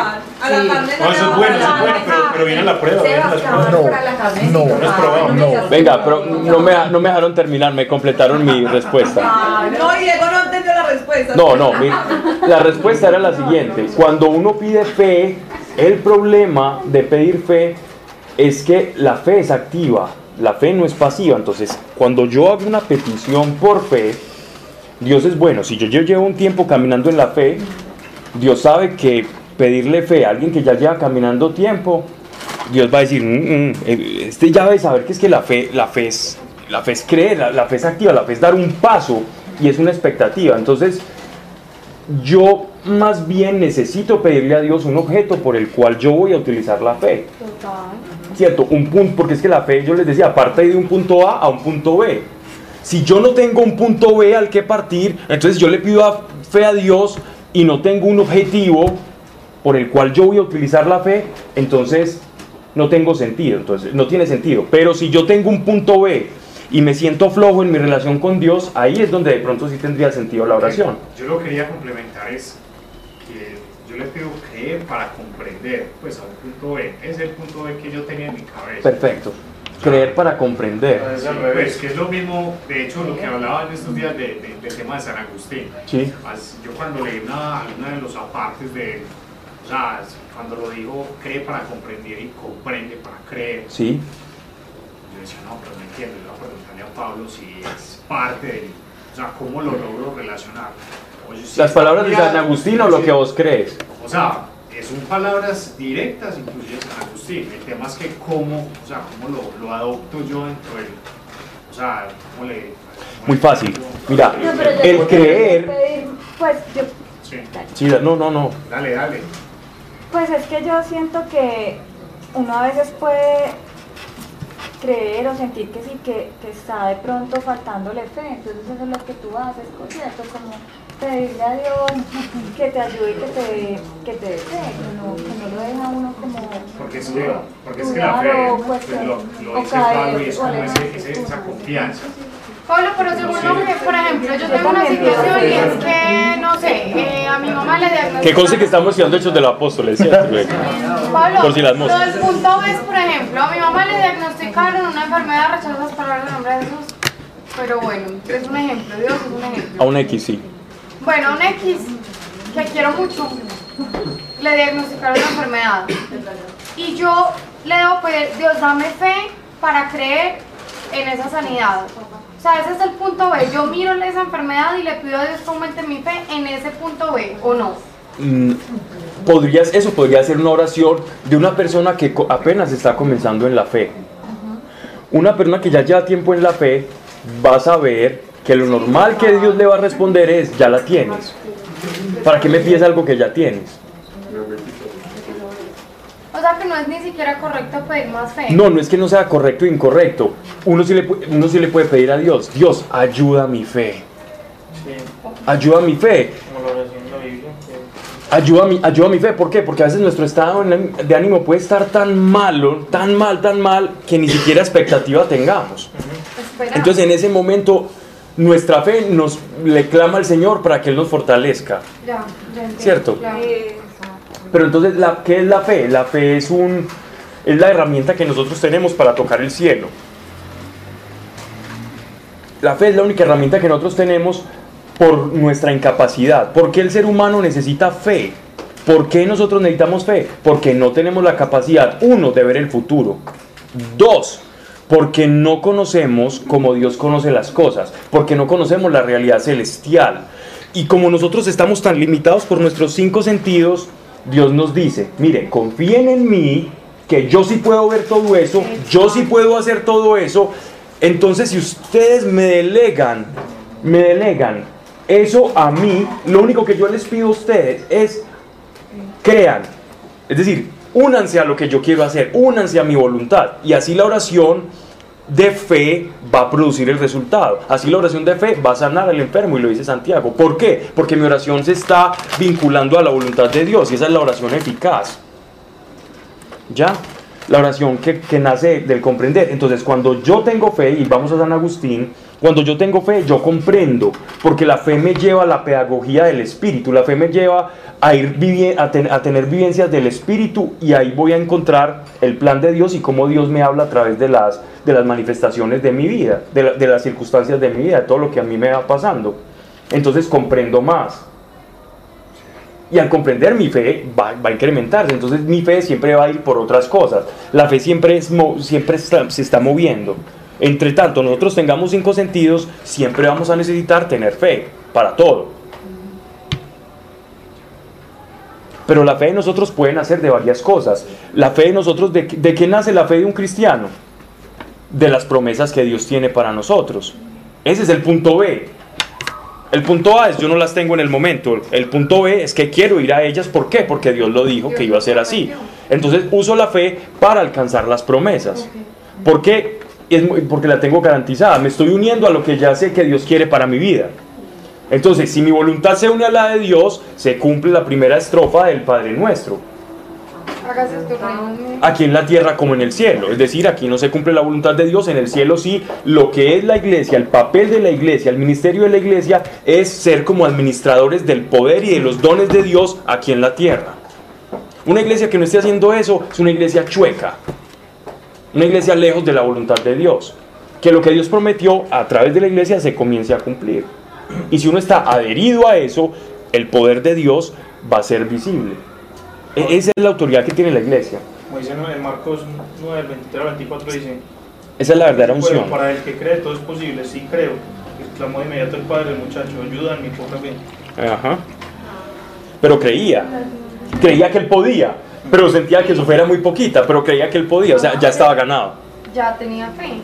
A la carne No, eso es bueno, eso es bueno, pero, pero viene la prueba, las pruebas. No, No es probado. no. Venga, pero no me, no me dejaron terminar, me completaron mi respuesta. No, Diego no entendió la respuesta. No, no, mi- la respuesta era la siguiente. Cuando uno pide fe, el problema de pedir fe es que la fe es activa, la fe no es pasiva. Entonces, cuando yo hago una petición por fe, Dios es bueno. Si yo, yo llevo un tiempo caminando en la fe, Dios sabe que pedirle fe a alguien que ya lleva caminando tiempo, Dios va a decir, "Mm, mm, eh, este ya debe saber que es que la fe, la fe es, la fe es creer, la, la fe es activa, la fe es dar un paso y es una expectativa. Entonces, yo más bien necesito pedirle a Dios un objeto por el cual yo voy a utilizar la fe. ¿Cierto? Un punto, porque es que la fe, yo les decía, parte de un punto A a un punto B. Si yo no tengo un punto B al que partir, entonces yo le pido a- fe a Dios y no tengo un objetivo por el cual yo voy a utilizar la fe, entonces no tengo sentido, entonces no tiene sentido. Pero si yo tengo un punto B y me siento flojo en mi relación con Dios, ahí es donde de pronto sí tendría sentido la oración. Yo lo quería complementar es que yo le pido creer para comprender, pues a un punto B. Es el punto B que yo tenía en mi cabeza. Perfecto. Creer para comprender. Sí, pues, que es lo mismo, de hecho, lo que hablaba en estos días de- de- del tema de San Agustín. Sí. Yo cuando leí una, alguna de los apartes de o sea, cuando lo dijo, cree para comprender y comprende para creer, Sí. yo decía, no, pero no entiendo, le voy a preguntarle a Pablo si es parte de o sea, cómo lo logro relacionar. Oye, si Las palabras de San Agustín o lo que vos crees. O sea, son palabras directas, inclusive de San Agustín. El tema es que cómo, o sea, cómo lo, lo adopto yo dentro del, o sea, cómo le... cómo Muy le- fácil. Mira, No, pero yo el creer. pedir, Pues yo Sí, Sí, no, no, no. dale, dale. Pues es que yo siento que uno a veces puede creer o sentir que sí, que, que está de pronto faltándole fe. Entonces eso es lo que tú haces, ¿cierto? Como pedirle a Dios que te ayude y que te, que te dé fe, que no, que no lo deja uno como... Porque es que, porque es que la fe, pues, lo, lo dice Pablo y es como ese, esa confianza. Pablo, pero según lo que, por ejemplo, yo tengo una situación y es que, no sé, eh, a mi mamá le diagnosticaron... Que conste que estamos estudiando Hechos de los Apóstoles, ¿cierto? güey? Pablo, Por si las moscas. del punto es, por ejemplo, a mi mamá le diagnosticaron una enfermedad, rechazo las palabras del nombre de Jesús. Pero bueno, es un ejemplo, Dios es un ejemplo. A un X, sí. Bueno, a un X, que quiero mucho, le diagnosticaron una enfermedad. Y yo le debo pedir, Dios, dame fe para creer en esa sanidad. O sea, ese es el punto B. Yo miro esa enfermedad y le pido a Dios que aumente mi fe en ese punto B, ¿o no? Mm, podrías, eso podría ser una oración de una persona que apenas está comenzando en la fe. Una persona que ya lleva tiempo en la fe va a saber que lo normal que Dios le va a responder es, ya la tienes. ¿Para qué me pides algo que ya tienes? O sea, que no es ni siquiera correcto pedir más fe. No, no es que no sea correcto o incorrecto. Uno sí le, uno sí le puede pedir a Dios, Dios, ayuda mi fe. Ayuda mi fe. Como la oración de la Biblia. que- Ayuda a, mi, ayuda a mi fe, ¿por qué? Porque a veces nuestro estado de ánimo puede estar tan malo, tan mal, tan mal, que ni siquiera expectativa tengamos. Entonces en ese momento nuestra fe nos le clama al Señor para que Él nos fortalezca. Ya, ya entiendo, ¿Cierto? claro. Pero entonces, la, ¿qué es la fe? La fe es, un, es la herramienta que nosotros tenemos para tocar el cielo. La fe es la única herramienta que nosotros tenemos por nuestra incapacidad. ¿Por qué el ser humano necesita fe? ¿Por qué nosotros necesitamos fe? Porque no tenemos la capacidad, uno, de ver el futuro. Dos, porque no conocemos como Dios conoce las cosas, porque no conocemos la realidad celestial. Y como nosotros estamos tan limitados por nuestros cinco sentidos, Dios nos dice, mire, confíen en mí, que yo sí puedo ver todo eso, yo sí puedo hacer todo eso. Entonces, si ustedes me delegan, me delegan eso a mí, lo único que yo les pido a ustedes es crean. Es decir, únanse a lo que yo quiero hacer, únanse a mi voluntad. Y así la oración de fe va a producir el resultado. Así la oración de fe va a sanar al enfermo, y lo dice Santiago. ¿Por qué? Porque mi oración se está vinculando a la voluntad de Dios y esa es la oración eficaz. ¿Ya? La oración que, que nace del comprender. Entonces, cuando yo tengo fe, y vamos a San Agustín, cuando yo tengo fe, yo comprendo, porque la fe me lleva a la pedagogía del espíritu, la fe me lleva a, ir a, a, tener vivencias del espíritu y ahí voy a encontrar el plan de Dios y cómo Dios me habla a través de las, de las manifestaciones de mi vida, de, de las circunstancias de mi vida, de todo lo que a mí me va pasando. Entonces comprendo más. Y al comprender mi fe va, va, a incrementarse. Entonces mi fe siempre va a ir por otras cosas. La fe siempre, es, siempre se está moviendo. Entre tanto, nosotros tengamos cinco sentidos, siempre vamos a necesitar tener fe para todo. Pero la fe de nosotros puede nacer de varias cosas. La fe de nosotros, ¿de, ¿de qué nace la fe de un cristiano? De las promesas que Dios tiene para nosotros. Ese es el punto B. El punto A es yo no las tengo en el momento. El punto B es que quiero ir a ellas. ¿Por qué? Porque Dios lo dijo que iba a ser así. Entonces uso la fe para alcanzar las promesas. ¿Por qué? Es porque la tengo garantizada. Me estoy uniendo a lo que ya sé que Dios quiere para mi vida. Entonces, si mi voluntad se une a la de Dios, se cumple la primera estrofa del Padre Nuestro. Aquí en la tierra como en el cielo. Es decir, aquí no se cumple la voluntad de Dios, en el cielo sí. Lo que es la iglesia, el papel de la iglesia, el ministerio de la iglesia es ser como administradores del poder y de los dones de Dios aquí en la tierra. Una iglesia que no esté haciendo eso es una iglesia chueca, una iglesia lejos de la voluntad de Dios. Que lo que Dios prometió a través de la iglesia se comience a cumplir. Y si uno está adherido a eso, el poder de Dios va a ser visible. E-, esa es la autoridad que tiene la iglesia. Como dice en Marcos 9, 23 24, dice: Esa es la verdadera unción. para el que cree, todo es posible. Sí creo. Exclamó de inmediato el padre, muchacho, ayuda en mi poca fe. Ajá. Pero creía. Creía que él podía pero sentía que su fe era muy poquita, pero creía que él podía, o sea, ya estaba ganado. Ya tenía fe.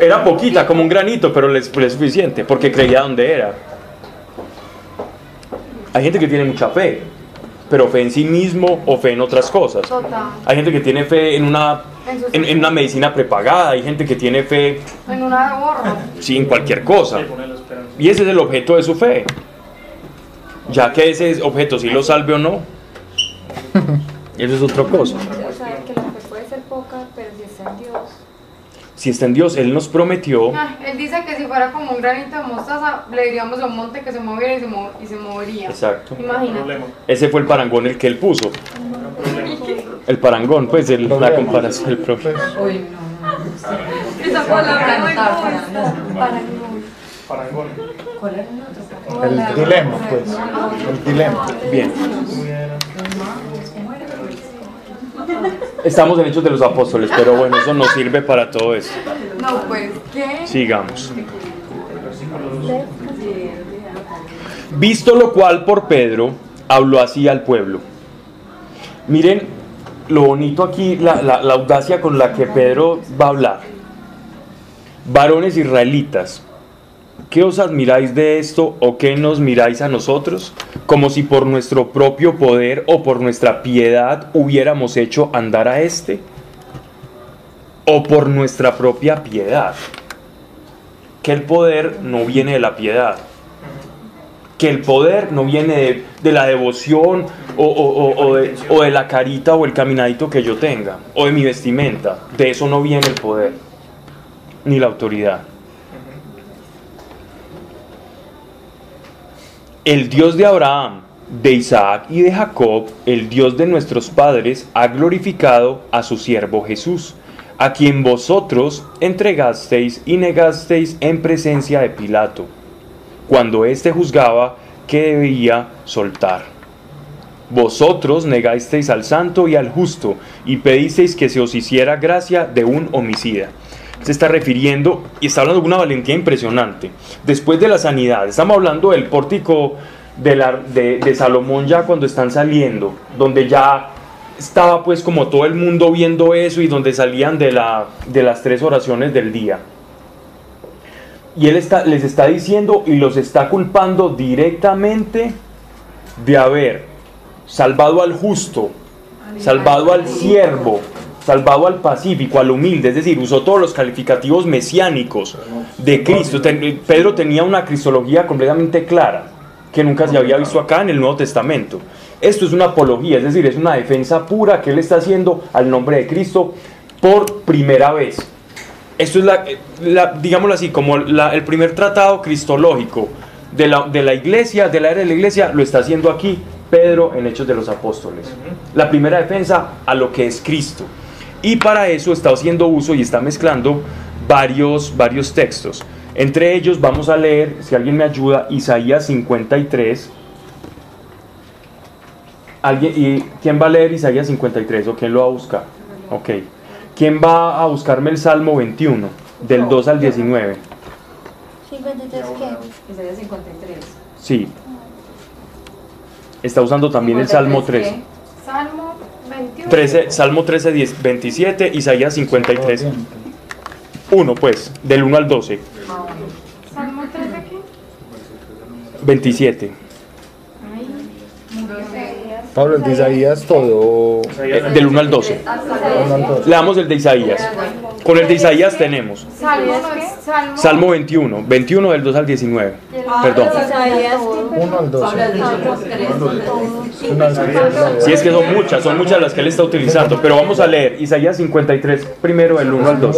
Era poquita, como un granito, pero le fue suficiente, porque creía donde era. Hay gente que tiene mucha fe, pero fe en sí mismo o fe en otras cosas. Total. Hay gente que tiene fe en una, en, una medicina prepagada, hay gente que tiene fe... En una gorra. Sí, en cualquier cosa. Y ese es el objeto de su fe. Ya que ese objeto si lo salve o no. Eso es otra cosa. O sea, que la fe puede ser poca, pero si está en Dios. Si está en Dios, Él nos prometió. Ah, él dice que si fuera como un granito de mostaza, le diríamos a un monte que se moviera y se, mo y se movería. Exacto. Imagínate. Ese fue el parangón el que él puso. El parangón, pues, el, la comparación, el profe. Uy, no, no. Esa palabra no Parangón. Parangón. ¿Cuál era el otro? El dilema, pues. El dilema. Bien. Estamos en Hechos de los Apóstoles, pero bueno, eso no sirve para todo eso. No, pues, ¿qué? Sigamos. Visto lo cual por Pedro, habló así al pueblo. Miren lo bonito aquí, la, la, la audacia con la que Pedro va a hablar. Varones israelitas, ¿Qué os admiráis de esto o qué nos miráis a nosotros? Como si por nuestro propio poder o por nuestra piedad hubiéramos hecho andar a este. O por nuestra propia piedad. Que el poder no viene de la piedad. Que el poder no viene de, de la devoción o, o, o, de, o de la carita o el caminadito que yo tenga. O de mi vestimenta. De eso no viene el poder. Ni la autoridad. El Dios de Abraham, de Isaac y de Jacob, el Dios de nuestros padres, ha glorificado a su siervo Jesús, a quien vosotros entregasteis y negasteis en presencia de Pilato, cuando éste juzgaba que debía soltar. Vosotros negasteis al santo y al justo, y pedisteis que se os hiciera gracia de un homicida. Se está refiriendo y está hablando de una valentía impresionante. Después de la sanidad, estamos hablando del pórtico de, la, de, de Salomón ya cuando están saliendo, donde ya estaba pues como todo el mundo viendo eso y donde salían de, la, de las tres oraciones del día. Y él está, les está diciendo y los está culpando directamente de haber salvado al justo, salvado al siervo, salvado al pacífico, al humilde, es decir, usó todos los calificativos mesiánicos de Cristo. Pedro tenía una cristología completamente clara, que nunca se había visto acá en el Nuevo Testamento. Esto es una apología, es decir, es una defensa pura que él está haciendo al nombre de Cristo por primera vez. Esto es, la, digámoslo así, como el primer tratado cristológico de la, de la iglesia, de la era de la iglesia, lo está haciendo aquí Pedro en Hechos de los Apóstoles. La primera defensa a lo que es Cristo. Y para eso está haciendo uso y está mezclando varios, varios textos. Entre ellos vamos a leer, si alguien me ayuda, Isaías 53. ¿Alguien, ¿Y quién va a leer Isaías 53 o quién lo va a buscar? Ok. ¿Quién va a buscarme el Salmo 21, del 2 al 19? 53 qué? Isaías 53. Sí. Está usando también el Salmo 13. Salmo 21. 13 Salmo 13, 10, 27, Isaías 53. 1, pues, del 1 al 12. Salmo 13 qué? 27. Pablo, el de Isaías todo. Eh, del 1 al 12. Leamos el de Isaías. Con el de Isaías tenemos Salmo, Salmo, Salmo 21, 21 del 2 al 19. Perdón. 1 al 12. Si es que son muchas, son muchas las que él está utilizando. Pero vamos a leer Isaías 53, primero del 1 al 2.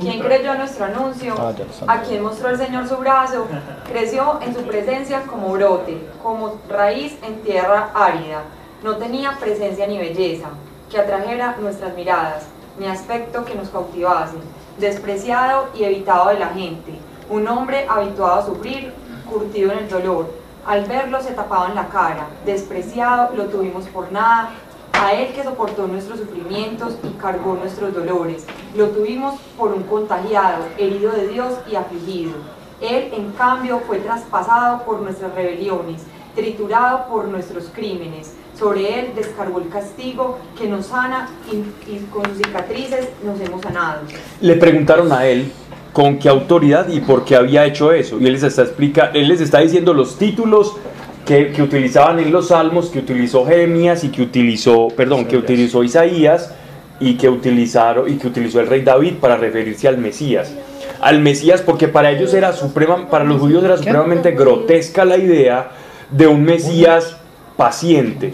¿Quién creyó nuestro anuncio? Ah, ¿A quien mostró el Señor su brazo? Creció en su presencia como brote, como raíz en tierra árida. No tenía presencia ni belleza que atrajera nuestras miradas, ni aspecto que nos cautivase. Despreciado y evitado de la gente, un hombre habituado a sufrir, curtido en el dolor. Al verlo se tapaban la cara, despreciado, lo tuvimos por nada, a Él que soportó nuestros sufrimientos y cargó nuestros dolores. Lo tuvimos por un contagiado, herido de Dios y afligido. Él, en cambio, fue traspasado por nuestras rebeliones, triturado por nuestros crímenes. Sobre Él descargó el castigo que nos sana y, con sus cicatrices nos hemos sanado. Le preguntaron a Él con qué autoridad y por qué había hecho eso. Y Él les está, explica, él les está diciendo los títulos que, utilizaban en los salmos, que utilizó Jeremías y que utilizó, perdón, que utilizó Isaías y que utilizaron y que utilizó el rey David para referirse al Mesías. Al Mesías porque para ellos era suprema, para los judíos era supremamente grotesca la idea de un Mesías paciente.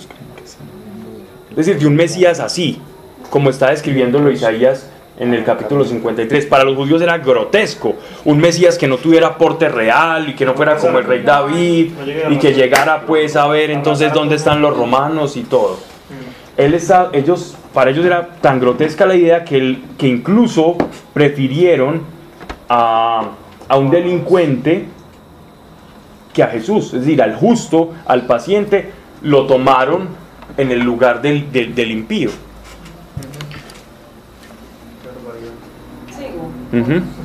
Es decir, de un Mesías así, como está describiéndolo Isaías en el capítulo 53. Para los judíos era grotesco. Un Mesías que no tuviera porte real y que no fuera como el rey David y que llegara pues a ver entonces dónde están los romanos y todo. Él está, ellos, para ellos era tan grotesca la idea que, que incluso prefirieron a, a un delincuente que a Jesús, es decir, al justo, al paciente, lo tomaron en el lugar del, del, del impío.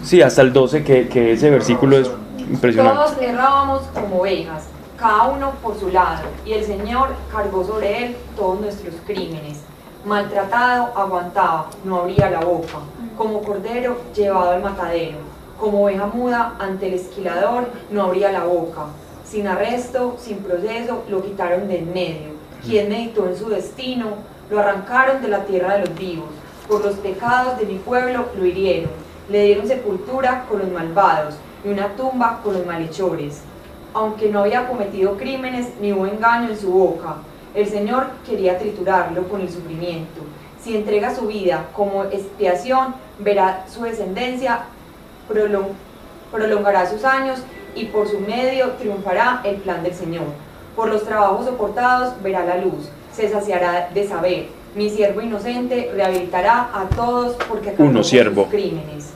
Sí, hasta el 12, que, ese versículo es impresionante. Todos errábamos como ovejas, cada uno por su lado, y el Señor cargó sobre él todos nuestros crímenes. Maltratado, aguantaba, no abría la boca, como cordero llevado al matadero, como oveja muda ante el esquilador, no abría la boca. Sin arresto, sin proceso, lo quitaron de en medio. Quien meditó en su destino, lo arrancaron de la tierra de los vivos. Por los pecados de mi pueblo lo hirieron le dieron sepultura con los malvados y una tumba con los malhechores. Aunque no había cometido crímenes ni hubo engaño en su boca, el Señor quería triturarlo con el sufrimiento. Si entrega su vida como expiación, verá su descendencia, prolongará sus años y por su medio triunfará el plan del Señor. Por los trabajos soportados verá la luz, se saciará de saber mi siervo inocente rehabilitará a todos porque Uno, siervo. sus crímenes.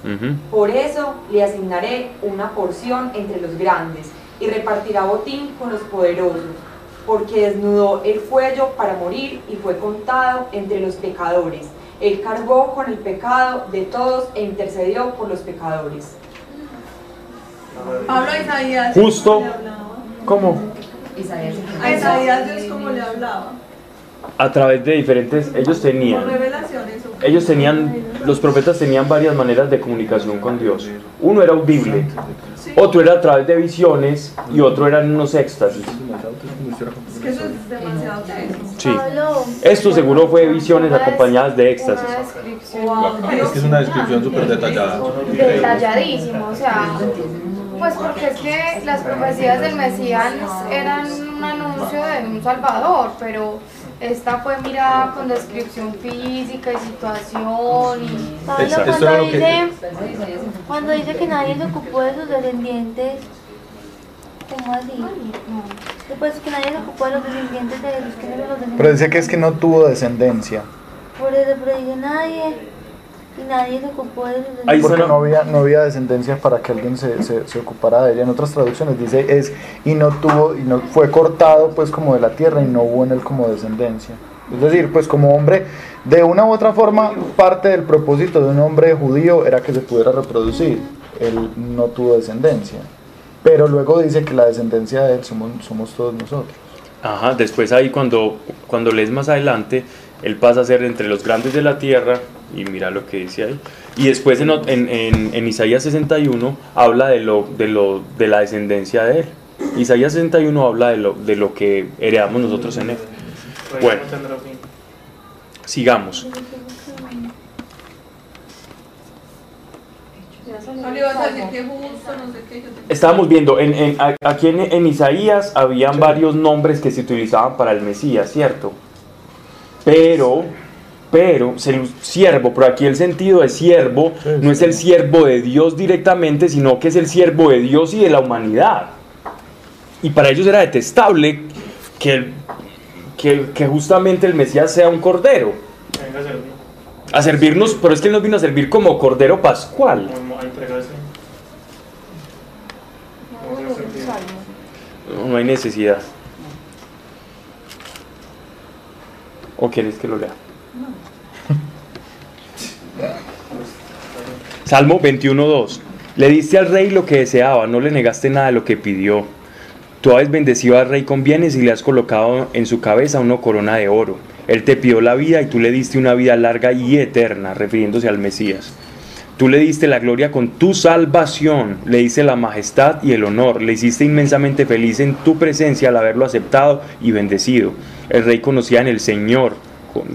Por eso le asignaré una porción entre los grandes y repartirá botín con los poderosos. porque desnudó el cuello para morir y fue contado entre los pecadores. Él cargó con el pecado de todos e intercedió por los pecadores. Pablo Isaías. Justo. ¿Cómo? Isaías. A Isaías Dios como le hablaba. A través de diferentes, ellos tenían, ellos tenían, los profetas tenían varias maneras de comunicación con Dios. Uno era audible, otro era a través de visiones y otro eran unos éxtasis. Es que eso es demasiado teso. Sí. Esto seguro fue visiones acompañadas de éxtasis. Es que es una descripción súper detallada. detalladísima, o sea, pues porque es que las profecías del Mesías eran un anuncio de un Salvador, pero esta fue mirada con descripción física y situación y... Pablo, cuando, lo que- dice, cuando dice que nadie se ocupó de sus descendientes, ¿cómo así? Después que nadie se ocupó de los descendientes de Jesús, que eran los descendientes. Pero dice que es que no tuvo descendencia. Por eso, pero dice nadie, y nadie se ocupó de Ahí. Porque no había, no había descendencia para que alguien se, se, se ocupara de ella. En otras traducciones dice es y no tuvo, y no fue cortado pues como de la tierra y no hubo en él como descendencia. Es decir, pues como hombre, de una u otra forma, parte del propósito de un hombre judío era que se pudiera reproducir. Él no tuvo descendencia. Pero luego dice que la descendencia de él somos, somos todos nosotros. Ajá, después ahí cuando, cuando lees más adelante, él pasa a ser entre los grandes de la tierra, y mira lo que dice ahí. Y después en, en, en- en Isaías 61 habla de, lo, de, lo, de la descendencia de él. Isaías 61 habla de lo, de lo que heredamos nosotros en él. Bueno. Sigamos. Estábamos viendo, en, en- aquí en, en Isaías habían varios nombres que se utilizaban para el Mesías, ¿cierto? Pero, pero, ser siervo, pero aquí el sentido de siervo no es el siervo de Dios directamente, sino que es el siervo de Dios y de la humanidad. Y para ellos era detestable que, el- que, que justamente el Mesías sea un cordero. Venga a servir. A servirnos, pero es que Él nos vino a servir como cordero pascual. No hay necesidad. ¿O quieres que lo lea? Salmo 21.2. Le diste al rey lo que deseaba, no le negaste nada de lo que pidió. Tú has bendecido al rey con bienes y le has colocado en su cabeza una corona de oro. Él te pidió la vida y tú le diste una vida larga y eterna, refiriéndose al Mesías. Tú le diste la gloria con tu salvación, le diste la majestad y el honor, le hiciste inmensamente feliz en tu presencia al haberlo aceptado y bendecido. El rey conocía en el Señor,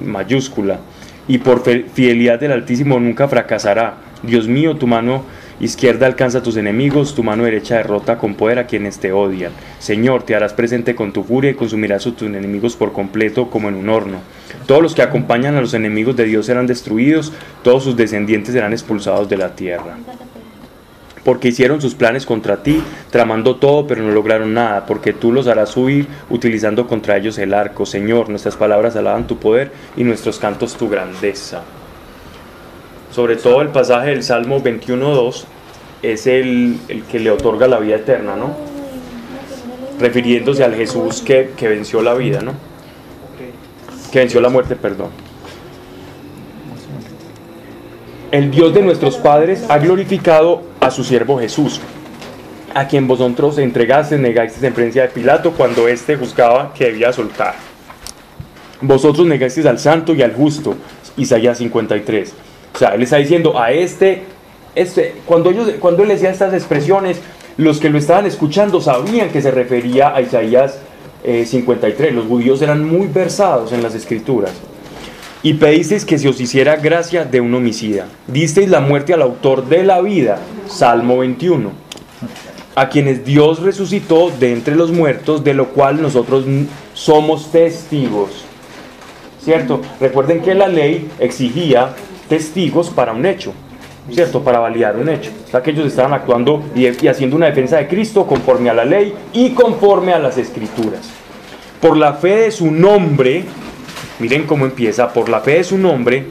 mayúscula, y por fidelidad del Altísimo nunca fracasará. Dios mío, tu mano izquierda alcanza a tus enemigos, tu mano derecha derrota con poder a quienes te odian. Señor, te harás presente con tu furia y consumirás a tus enemigos por completo como en un horno. Todos los que acompañan a los enemigos de Dios serán destruidos, todos sus descendientes serán expulsados de la tierra. Porque hicieron sus planes contra ti, tramando todo, pero no lograron nada, porque tú los harás huir utilizando contra ellos el arco. Señor, nuestras palabras alaban tu poder y nuestros cantos tu grandeza. Sobre todo el pasaje del Salmo 21.2 es el, el que le otorga la vida eterna, ¿no? Refiriéndose al Jesús que, que venció la vida, ¿no? Que venció la muerte, perdón. El Dios de nuestros padres ha glorificado a su siervo Jesús, a quien vosotros entregaste, negasteis en presencia de Pilato cuando éste juzgaba que debía soltar. Vosotros negasteis al santo y al justo, Isaías 53. O sea, él está diciendo a este, este cuando, ellos, cuando él decía estas expresiones, los que lo estaban escuchando sabían que se refería a Isaías eh, 53. Los judíos eran muy versados en las escrituras. Y pedisteis que se os hiciera gracia de un homicida. Disteis la muerte al autor de la vida, Salmo 21. A quienes Dios resucitó de entre los muertos, de lo cual nosotros somos testigos. ¿Cierto? Recuerden que la ley exigía testigos para un hecho. ¿Cierto? Para validar un hecho. O que ellos estaban actuando y haciendo una defensa de Cristo conforme a la ley y conforme a las escrituras. Por la fe de su nombre, miren cómo empieza, por la fe de su nombre,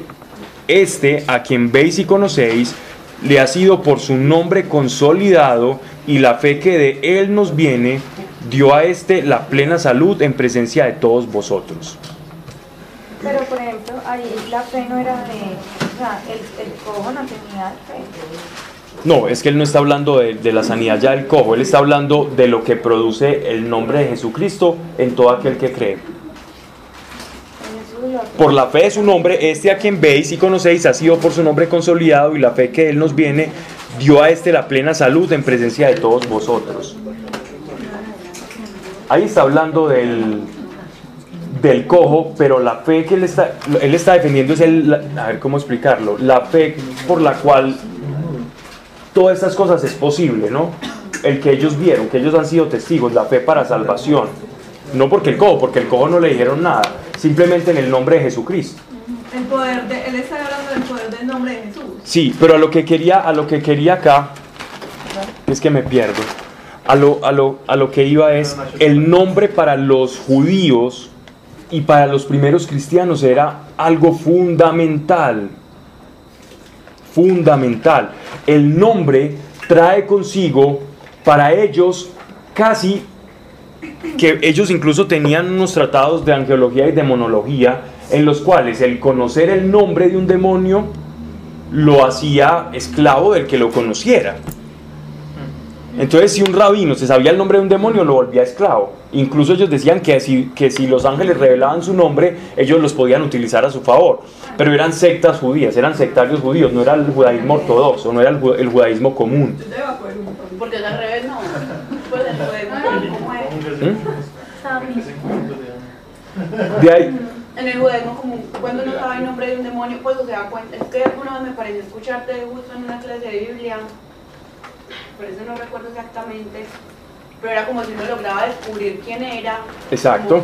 este a quien veis y conocéis, le ha sido por su nombre consolidado y la fe que de él nos viene, dio a este la plena salud en presencia de todos vosotros. Pero por ejemplo, ahí la fe no era de, o sea, el, el cojo no tenía fe. No, es que él no está hablando de, de, la sanidad ya del cojo, él está hablando de lo que produce el nombre de Jesucristo en todo aquel que cree. Por la fe de su nombre, este a quien veis y conocéis ha sido por su nombre consolidado y la fe que él nos viene dio a este la plena salud en presencia de todos vosotros. Ahí está hablando del, del cojo, pero la fe que él está, él está defendiendo es el, a ver cómo explicarlo, la fe por la cual todas estas cosas es posible, ¿no? El que ellos vieron, que ellos han sido testigos, la fe para salvación. No porque el cojo, porque el cojo no le dijeron nada, simplemente en el nombre de Jesucristo. El poder de, él está hablando del poder del nombre de Jesús. Sí, pero a lo que quería, a lo que quería acá, es que me pierdo. A lo, a lo, a lo que iba es el nombre para los judíos y para los primeros cristianos era algo fundamental. Fundamental. El nombre trae consigo para ellos casi que ellos incluso tenían unos tratados de angeología y demonología en los cuales el conocer el nombre de un demonio lo hacía esclavo del que lo conociera. Entonces, si un rabino se sabía el nombre de un demonio, lo volvía esclavo. Incluso ellos decían que si, que si los ángeles revelaban su nombre, ellos los podían utilizar a su favor. Pero eran sectas judías, eran sectarios judíos, no era el judaísmo ortodoxo, no era el, judaísmo común. Porque revés. Pues el judaísmo, ¿cómo es? De ahí, En el judaísmo común, cuando uno sabe el nombre de un demonio, pues se da cuenta. Es que alguna vez me pareció escucharte justo en una clase de Biblia, por eso no recuerdo exactamente, pero era como si uno lograba descubrir quién era. Exacto.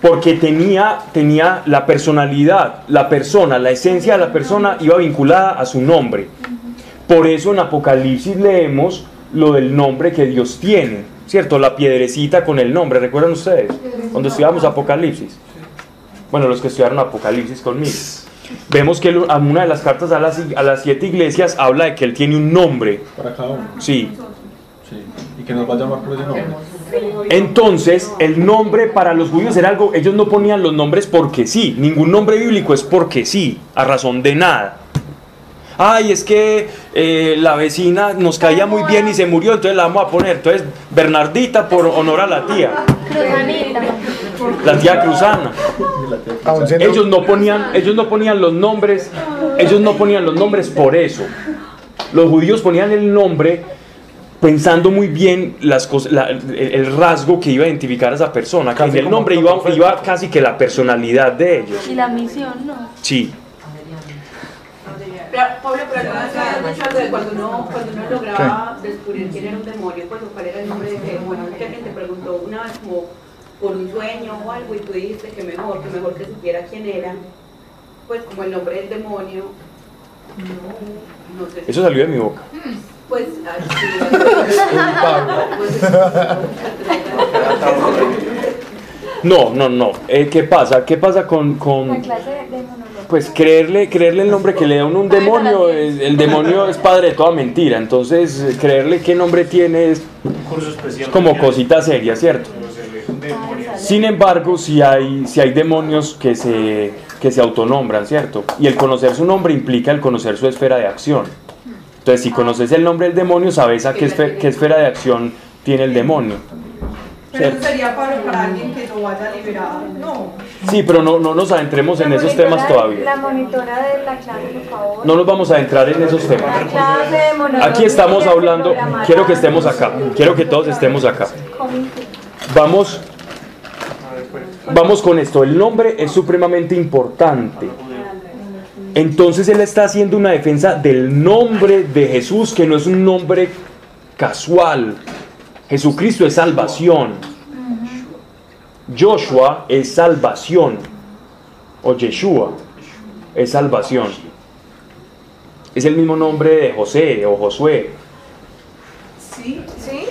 Porque tenía, tenía la personalidad, la persona, la esencia de la persona iba vinculada a su nombre. Por eso en Apocalipsis leemos lo del nombre que Dios tiene, ¿cierto? La piedrecita con el nombre, ¿recuerdan ustedes? Cuando estudiamos Apocalipsis. Bueno, los que estudiaron Apocalipsis conmigo. Vemos que una de las cartas a las, a las siete iglesias habla de que él tiene un nombre. Para cada uno. Sí. Sí. Y que nos va a llamar por ese nombre. Entonces, el nombre para los judíos era algo, ellos no ponían los nombres porque sí, ningún nombre bíblico es porque sí, a razón de nada. Ay, es que eh, la vecina nos caía muy bien y se murió, entonces la vamos a poner. Entonces, Bernardita por honor a la tía, Cruzanita. la tía Cruzana. Ellos no ponían, ellos no ponían los nombres, ellos no ponían los nombres por eso. Los judíos ponían el nombre pensando muy bien las cosas, la- el, el rasgo que iba a identificar a esa persona. Que en el nombre iba, iba casi que la personalidad de ellos. Y la misión, ¿no? Sí. Pero, Pablo, pero vez habías dicho algo de cuando uno, cuando uno lograba descubrir quién era un demonio, pues o cuál era el nombre de ese demonio. Que alguien te preguntó una vez como por un sueño o algo y tú dijiste que mejor, que mejor que supiera quién era, pues como el nombre del demonio. No, no sé. si- Eso salió de mi boca. Pues, ah, sí, No, no, no. Eh, ¿Qué pasa? ¿Qué pasa con, La con clase de monólogo. pues creerle, creerle el nombre que le da uno un demonio? El, el demonio es padre de toda mentira. Entonces, eh, creerle qué nombre tiene es como cosita seria, ¿cierto? Sin embargo, si hay, si hay demonios que se, que se autonombran, ¿cierto? Y el conocer su nombre implica el conocer su esfera de acción. Entonces, si conoces el nombre del demonio, sabes a qué esfera de acción tiene el demonio. Pero sería para, para alguien que no vaya liberado. No. Sí, pero no, no nos adentremos en esos temas todavía. La monitora de la clase, por favor. No nos vamos a adentrar en esos temas. Aquí estamos hablando, quiero que estemos acá, quiero que todos estemos acá. Vamos, vamos con esto. El nombre es supremamente importante. Entonces él está haciendo una defensa del nombre de Jesús, que no es un nombre casual. Jesucristo es salvación. Joshua es salvación. O Yeshua es salvación. Es el mismo nombre de José o Josué. Sí, sí.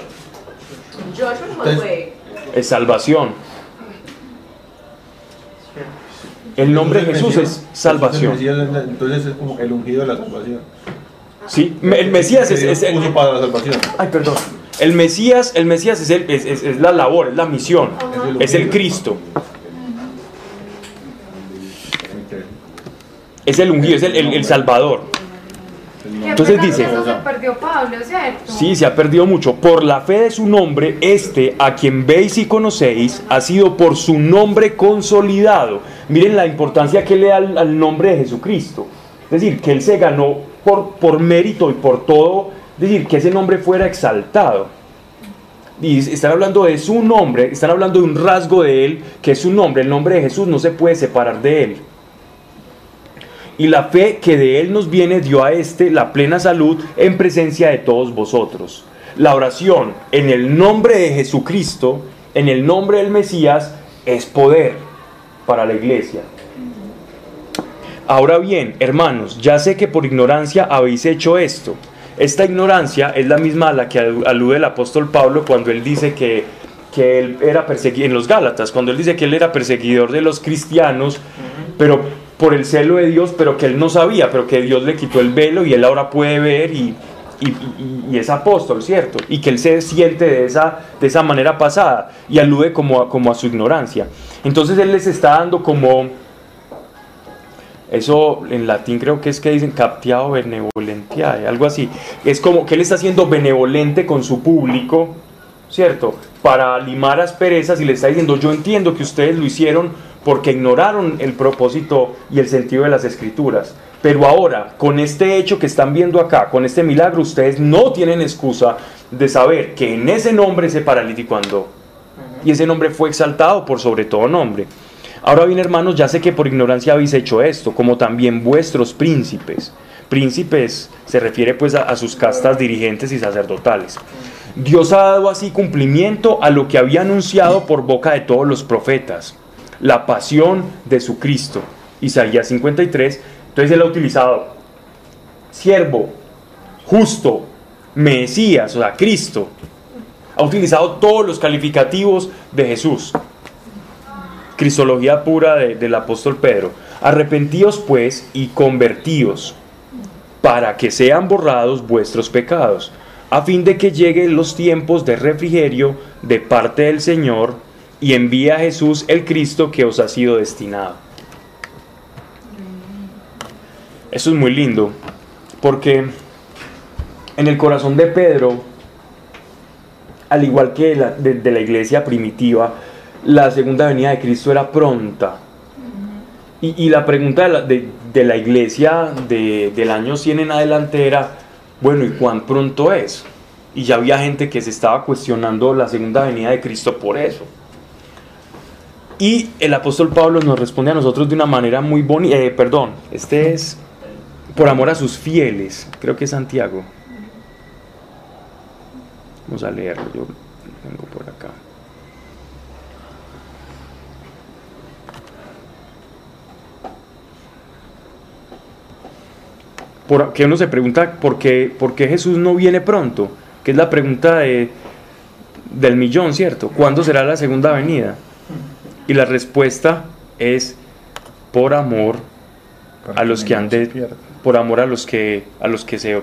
Joshua Josué. Es salvación. El nombre de Jesús es salvación. Entonces, es- como el ungido de la salvación. Sí, el Mesías es, es el... Uso para la salvación. Ay, perdón. El Mesías, el Mesías es, el, es, es, la labor, es la misión, es el Cristo. Es el ungido, es el, el Salvador. Entonces dice, se perdió Pablo, ¿cierto? Sí, se ha perdido mucho. Por la fe de su nombre, este, a quien veis y conocéis, ha sido por su nombre consolidado. Miren la importancia que le da al, nombre de Jesucristo. Es decir, que Él se ganó por, por mérito y por todo, es decir, que ese nombre fuera exaltado. Y están hablando de su nombre, están hablando de un rasgo de Él, que es su nombre. El nombre de Jesús no se puede separar de Él y la fe que de Él nos viene dio a éste la plena salud en presencia de todos vosotros. La oración en el nombre de Jesucristo, en el nombre del Mesías, es poder para la iglesia. Ahora bien, hermanos, ya sé que por ignorancia habéis hecho esto. Esta ignorancia es la misma a la que alude el apóstol Pablo cuando él dice que, que él era perseguido en los Gálatas, cuando él dice que él era perseguidor de los cristianos, pero por el celo de Dios, pero que él no sabía, pero que Dios le quitó el velo y él ahora puede ver y, es apóstol, ¿cierto? Y que él se siente de esa, de esa manera pasada y alude como a, como a su ignorancia. Entonces él les está dando como, eso en latín creo que es que dicen captiado benevolentiae, algo así. Es como que él está siendo benevolente con su público, ¿cierto? Para limar asperezas y le está diciendo, yo entiendo que ustedes lo hicieron porque ignoraron el propósito y el sentido de las escrituras. Pero ahora, con este hecho que están viendo acá, con este milagro, ustedes no tienen excusa de saber que en ese nombre ese paralítico andó. Y ese nombre fue exaltado por sobre todo nombre. Ahora bien, hermanos, ya sé que por ignorancia habéis hecho esto, como también vuestros príncipes. Príncipes se refiere pues a, sus castas dirigentes y sacerdotales. Dios ha dado así cumplimiento a lo que había anunciado por boca de todos los profetas la pasión de su Cristo. Isaías 53. Entonces él ha utilizado siervo, justo, Mesías, o sea, Cristo. Ha utilizado todos los calificativos de Jesús. Cristología pura del apóstol Pedro. Arrepentíos pues y convertíos para que sean borrados vuestros pecados, a fin de que lleguen los tiempos de refrigerio de parte del Señor y envía a Jesús el Cristo que os ha sido destinado. Eso es muy lindo, porque en el corazón de Pedro, al igual que de, la iglesia primitiva, la segunda venida de Cristo era pronta. Y, la pregunta de la, iglesia del año 100 en adelante era, bueno, ¿y cuán pronto es? Y ya había gente que se estaba cuestionando la segunda venida de Cristo por eso. Y el apóstol Pablo nos responde a nosotros de una manera muy bonita, eh, perdón, este es por amor a sus fieles, creo que es Santiago. Vamos a leerlo, yo vengo por acá. Por, que uno se pregunta por qué, por qué Jesús no viene pronto, que es la pregunta de, del millón, ¿cierto? ¿Cuándo será la segunda venida? Y la respuesta es por amor a los que han de, por amor a los que a los que se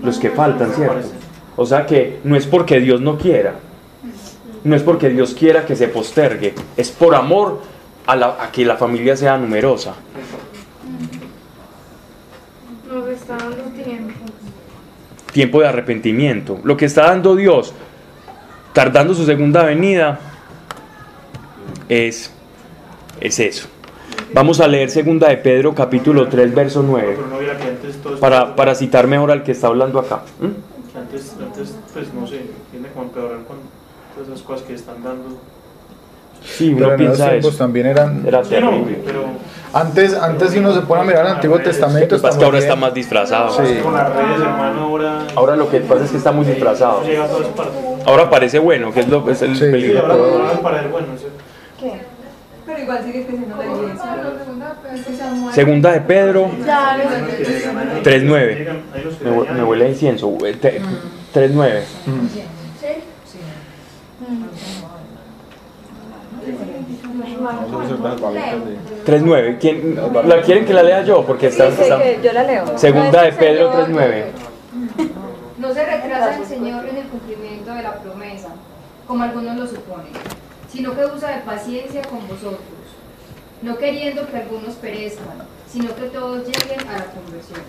los que faltan, ¿cierto? O sea que no es porque Dios no quiera, no es porque Dios quiera que se postergue, es por amor a, a que la familia sea numerosa. Nos está dando tiempo. Tiempo de arrepentimiento. Lo que está dando Dios, tardando su segunda venida, es, es eso. Vamos a leer segunda de Pedro capítulo 3 verso 9 para, para citar mejor al que está hablando acá. ¿Mm? Antes, antes, pues no sé, tiene como empeorar con todas esas cosas que están dando. Sí, uno pero piensa en eso. también eran. Era terrible. pero antes, antes si uno se pone a mirar el Antiguo Testamento. Lo que que ahora está más disfrazado. Sí. Con las redes, hermano, ahora. Ahora lo que pasa es que está muy disfrazado. Ahora parece bueno, que es, lo, es el sí, peligro. Sí, ahora parece bueno. ¿sí? ¿Qué? Pero igual sigue creciendo la iglesia. Segunda de Pedro 3.9. Me, me huele a incienso. 3.9. 3.9. ¿Quién, ¿La quieren que la lea yo? Porque está, está yo la leo. Segunda de Pedro 3.9. No se retrasa el Señor en el cumplimiento de la promesa, como algunos lo suponen, sino que usa de paciencia con vosotros, no queriendo que algunos perezcan, sino que todos lleguen a la conversión.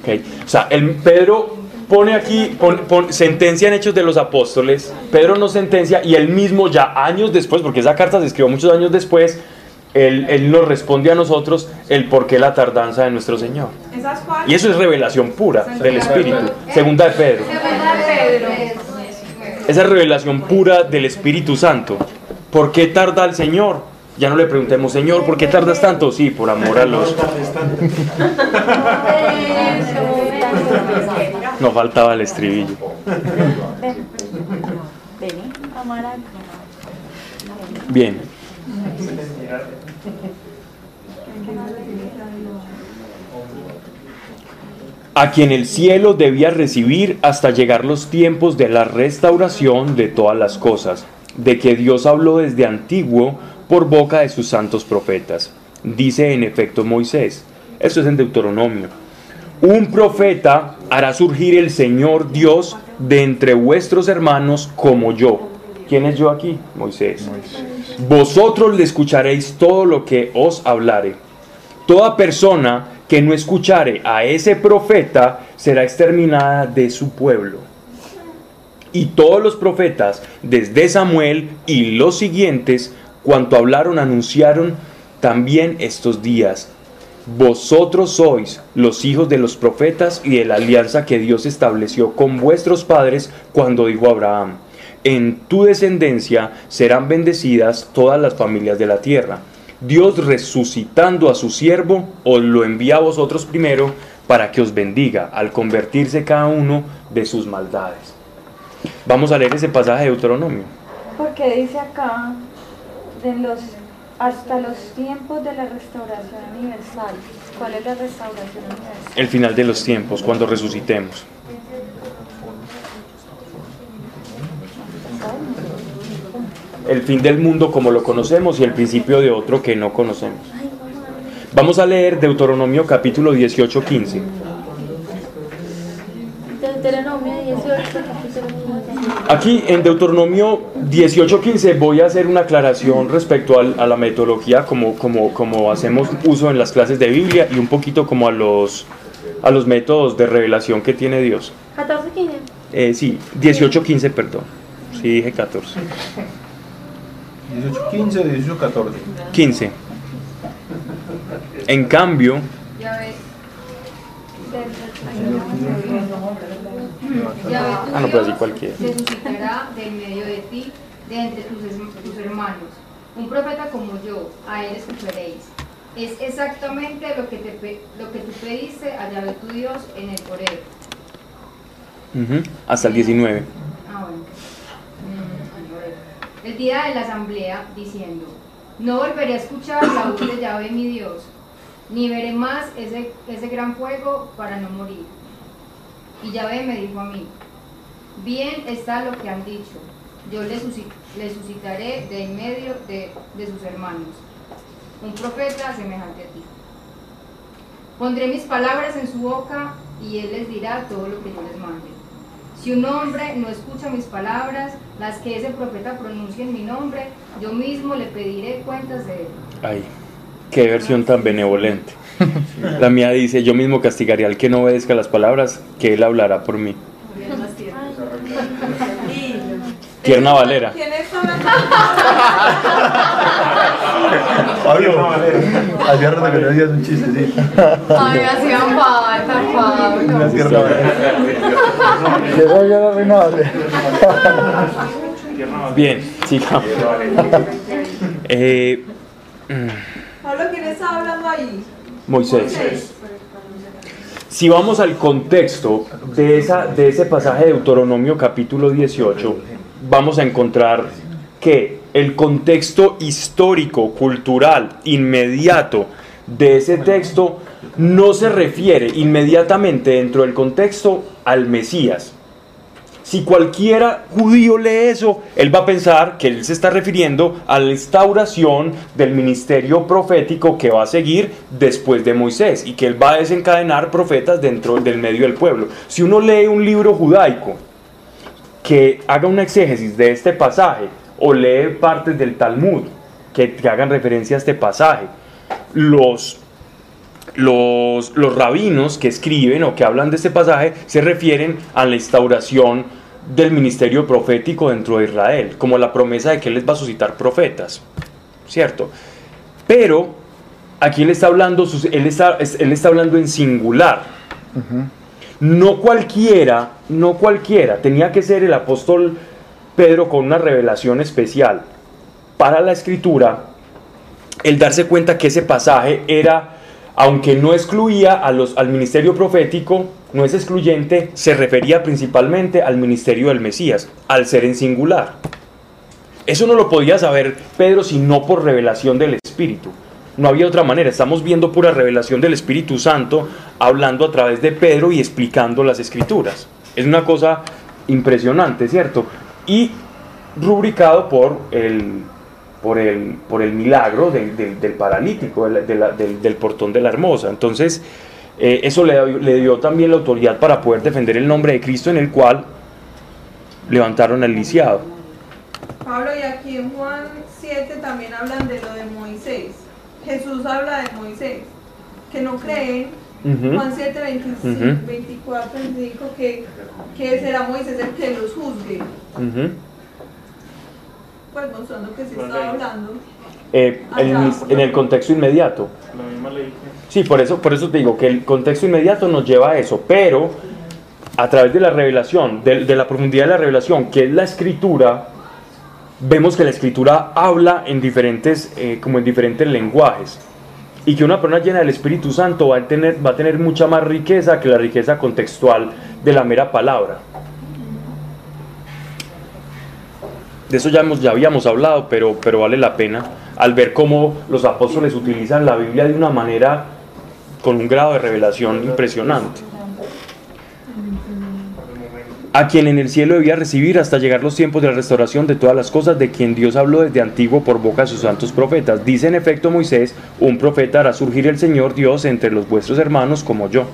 Okay. O sea, el Pedro pone aquí, sentencia en Hechos de los Apóstoles, Pedro no sentencia y él mismo ya años después, porque esa carta se escribió muchos años después, él, él nos responde a nosotros el por qué la tardanza de nuestro Señor. Y eso es revelación pura del Espíritu. Segunda de Pedro. Esa es revelación pura del Espíritu Santo. ¿Por qué tarda el Señor? Ya no le preguntemos, Señor, ¿por qué tardas tanto? Sí, por amor a los... No faltaba el estribillo. Bien. A quien el cielo debía recibir hasta llegar los tiempos de la restauración de todas las cosas, de que Dios habló desde antiguo por boca de sus santos profetas. Dice en efecto Moisés, eso es en Deuteronomio, un profeta hará surgir el Señor Dios de entre vuestros hermanos como yo. ¿Quién es yo aquí? Moisés. Vosotros le escucharéis todo lo que os hablare. Toda persona que no escuchare a ese profeta será exterminada de su pueblo. Y todos los profetas, desde Samuel y los siguientes, cuanto hablaron, anunciaron también estos días. Vosotros sois los hijos de los profetas y de la alianza que Dios estableció con vuestros padres cuando dijo a Abraham, en tu descendencia serán bendecidas todas las familias de la tierra. Dios resucitando a su siervo, os lo envía a vosotros primero para que os bendiga al convertirse cada uno de sus maldades. Vamos a leer ese pasaje de Deuteronomio. Porque dice acá, de los, hasta los tiempos de la restauración universal. ¿Cuál es la restauración universal? El final de los tiempos, cuando resucitemos. El fin del mundo como lo conocemos y el principio de otro que no conocemos. Vamos a leer Deuteronomio capítulo 18, 15. Deuteronomio 18, Aquí en Deuteronomio 18:15 voy a hacer una aclaración respecto a la metodología como, como, como hacemos uso en las clases de Biblia y un poquito como a los, a los métodos de revelación que tiene Dios. ¿14, 15? Eh, sí, 18:15, perdón. Sí, dije 14. 18, 15, 18, 14. 15. En cambio, ah, no, pero así cualquiera. Se suscitará de en medio de ti, de entre tus, hermanos. Un profeta como yo, a él escucharéis. Es exactamente lo que, te, lo que tú pediste a Yahvé tu Dios en el Coreo. Hasta el 19. Ah, bueno. El día de la asamblea, diciendo, no volveré a escuchar la voz de Yahvé mi Dios, ni veré más ese, ese gran fuego para no morir. Y Yahvé me dijo a mí, bien está lo que han dicho, yo le, suscitaré de en medio de, de sus hermanos, un profeta semejante a ti. Pondré mis palabras en su boca y él les dirá todo lo que yo les mande. Si un hombre no escucha mis palabras, las que ese profeta pronuncie en mi nombre, yo mismo le pediré cuentas de él. Ay, qué versión tan benevolente. La mía dice, yo mismo castigaré al que no obedezca las palabras, que él hablará por mí. Tierna Valera. ¿Quién es Pablo, hacía rato que no hacías un chiste, sí. Ay, me hacían falta, Pablo. Una tierna Valera. Llegó ya la reina Valera. Bien, sigamos. Eh, Pablo, ¿quién está hablando ahí? Moisés. Si vamos al contexto de, esa, de ese pasaje de Deuteronomio capítulo 18, vamos a encontrar que el contexto histórico, cultural, inmediato de ese texto no se refiere inmediatamente dentro del contexto al Mesías, si cualquiera judío lee eso, él va a pensar que él se está refiriendo a la instauración del ministerio profético que va a seguir después de Moisés y que él va a desencadenar profetas dentro del medio del pueblo. Si uno lee un libro judaico, que haga una exégesis de este pasaje o lee partes del Talmud que, que hagan referencia a este pasaje. Los, los, los rabinos que escriben o que hablan de este pasaje se refieren a la instauración del ministerio profético dentro de Israel, como la promesa de que Él les va a suscitar profetas, ¿cierto? Pero aquí Él está hablando, él está, él está hablando en singular. No cualquiera, no cualquiera, tenía que ser el apóstol Pedro con una revelación especial para la escritura, el darse cuenta que ese pasaje era, aunque no excluía a los, al ministerio profético, no es excluyente, se refería principalmente al ministerio del Mesías, al ser en singular. Eso no lo podía saber Pedro sino por revelación del Espíritu. No había otra manera, estamos viendo pura revelación del Espíritu Santo hablando a través de Pedro y explicando las escrituras. Es una cosa impresionante, ¿cierto? Y rubricado por el, por el, por el milagro del, paralítico, del, portón de la hermosa. Entonces, eh, eso le, le, dio también la autoridad para poder defender el nombre de Cristo en el cual levantaron al liciado. Pablo, y aquí en Juan 7 también hablan de lo de Moisés. Jesús habla de Moisés, que no creen. Juan 7, 24, 25, que, que será Moisés el que los juzgue. Pues mostrando que se está hablando. Eh, en, el contexto inmediato. La misma ley. Sí, por eso, por eso te digo que el contexto inmediato nos lleva a eso, pero a través de la revelación, de, la profundidad de la revelación, que es la escritura, vemos que la escritura habla en diferentes, eh, como en diferentes lenguajes. Y que una persona llena del Espíritu Santo va a, tener, va a tener mucha más riqueza que la riqueza contextual de la mera palabra. De eso ya, hemos, ya habíamos hablado, pero, pero vale la pena al ver cómo los apóstoles utilizan la Biblia de una manera con un grado de revelación impresionante. A quien en el cielo debía recibir hasta llegar los tiempos de la restauración de todas las cosas de quien Dios habló desde antiguo por boca de sus santos profetas. Dice en efecto Moisés, un profeta hará surgir el Señor Dios entre los vuestros hermanos como yo.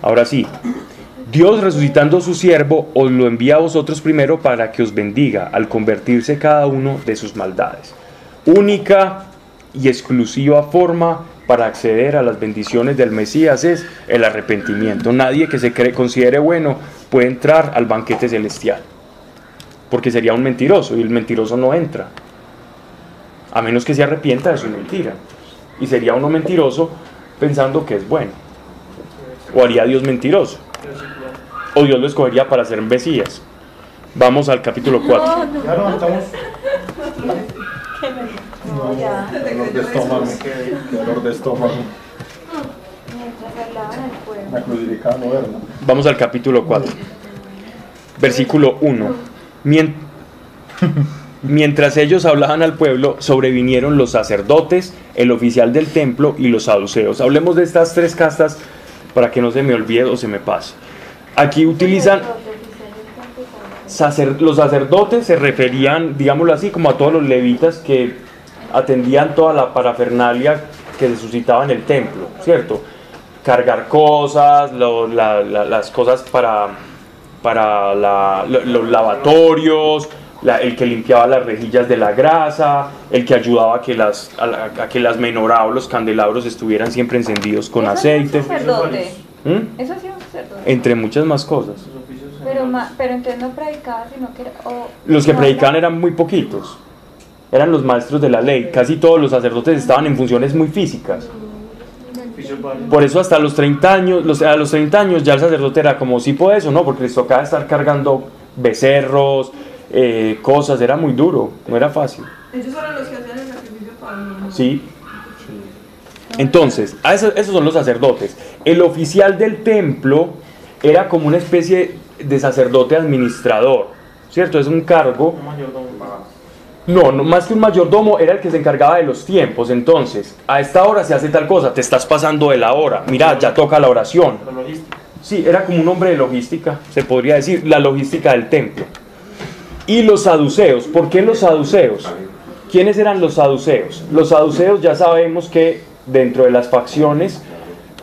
Ahora sí, Dios resucitando a su siervo os lo envía a vosotros primero para que os bendiga al convertirse cada uno de sus maldades. Única y exclusiva forma para acceder a las bendiciones del Mesías es el arrepentimiento. Nadie que se considere bueno puede entrar al banquete celestial, porque sería un mentiroso y el mentiroso no entra, a menos que se arrepienta de su mentira. Y sería uno mentiroso pensando que es bueno. O haría Dios mentiroso. O Dios lo escogería para ser Mesías. Vamos al capítulo 4. Dolor de estómago. Dolor de estómago. Vamos al capítulo 4. Versículo 1. Mientras ellos hablaban al pueblo, sobrevinieron los sacerdotes, el oficial del templo y los saduceos. Hablemos de estas tres castas para que no se me olvide o se me pase. Aquí utilizan los sacerdotes se referían, digámoslo así, como a todos los levitas que atendían toda la parafernalia que se suscitaba en el templo, ¿cierto? Cargar cosas, las cosas para, para los lavatorios, el que limpiaba las rejillas de la grasa, el que ayudaba a que las, a, que las menorá o los candelabros estuvieran siempre encendidos con aceite. ¿Mm? Eso sí un sacerdote. Entre muchas más cosas. Pero, pero entonces no predicaba, sino que... los que predicaban eran muy poquitos eran los maestros de la ley. Casi todos los sacerdotes estaban en funciones muy físicas. Por eso hasta los 30 años, a los 30 años ya el sacerdote era como si puede eso, ¿no? Porque les tocaba estar cargando becerros, eh, cosas, era muy duro, no era fácil. Ellos eran los que hacían el sacrificio para Sí. Entonces, esos, esos son los sacerdotes. El oficial del templo era como una especie de sacerdote administrador, ¿cierto? Es un cargo no, no, más que un mayordomo era el que se encargaba de los tiempos. Entonces, a esta hora se hace tal cosa, te estás pasando de la hora. Mira, ya toca la oración. Sí, era como un hombre de logística, se podría decir, la logística del templo. Y los saduceos, ¿por qué los saduceos? ¿Quiénes eran los saduceos? Los saduceos ya sabemos que dentro de las facciones